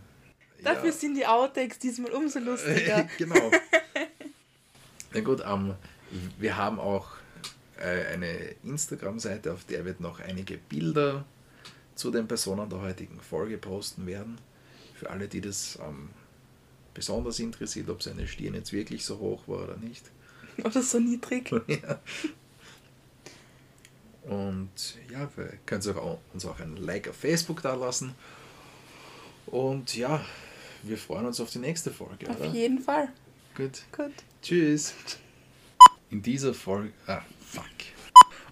Dafür ja. sind die Outtakes diesmal umso lustiger. genau. Na gut, um, wir haben auch äh, eine Instagram-Seite, auf der wird noch einige Bilder zu den Personen der heutigen Folge posten werden. Für alle, die das ähm, besonders interessiert, ob seine Stirn jetzt wirklich so hoch war oder nicht. Oder so niedrig. ja. Und ja, wir können uns auch ein Like auf Facebook da lassen. Und ja, wir freuen uns auf die nächste Folge. Auf oder? jeden Fall. Gut. Gut. Tschüss. In dieser Folge. Ah, fuck.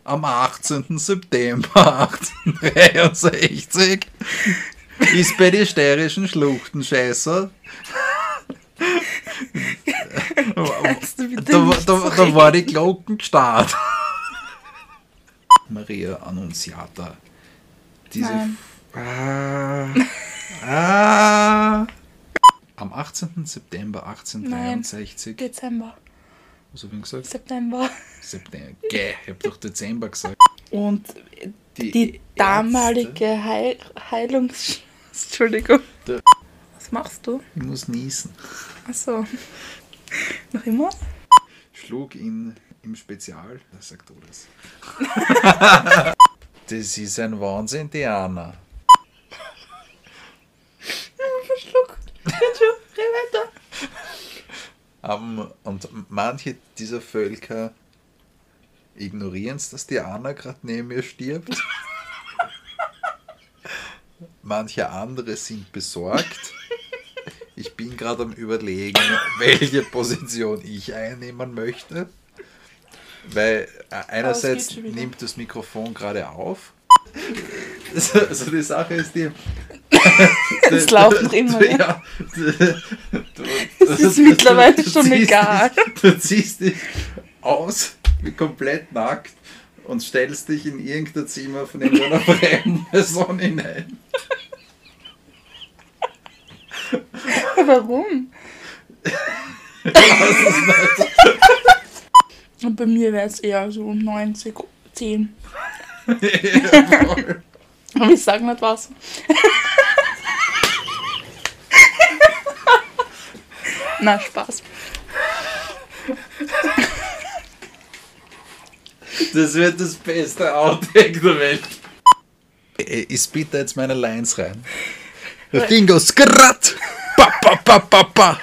Am 18. September 1863 ist bei den steirischen Schluchtenscheißer da, da, da war die Glocken gestartet. Maria Annunziata. Diese. Ah, ah. Am 18. September 1863. Nein, Dezember. Was habe ich gesagt? September. September. Gäh, ich habe doch Dezember gesagt. Und die, die damalige Heil Heilungs... Entschuldigung. Der Was machst du? Ich muss niesen. Achso. Noch immer? Schlug ihn im Spezial. Was sagt du das? das ist ein Wahnsinn, Diana. Verschluckt. Jetzt schon, reh weiter. Um, und manche dieser Völker ignorieren es, dass Diana gerade neben mir stirbt. Manche andere sind besorgt. Ich bin gerade am Überlegen, welche Position ich einnehmen möchte. Weil äh, einerseits nimmt das Mikrofon gerade auf. Also, also die Sache ist die. Es läuft noch immer. Ja, es ist mittlerweile schon egal. Dich, du ziehst dich aus, wie komplett nackt und stellst dich in irgendein Zimmer von irgendeiner fremden Person hinein. Warum? Und bei mir wäre es eher so 90, 10. Aber ich sag nicht was. Na, Spaß. Das wird das beste Outtake der Welt. Ich spiele jetzt meine Lines rein. Dingo, skrat! Pa, pa, pa, pa, pa.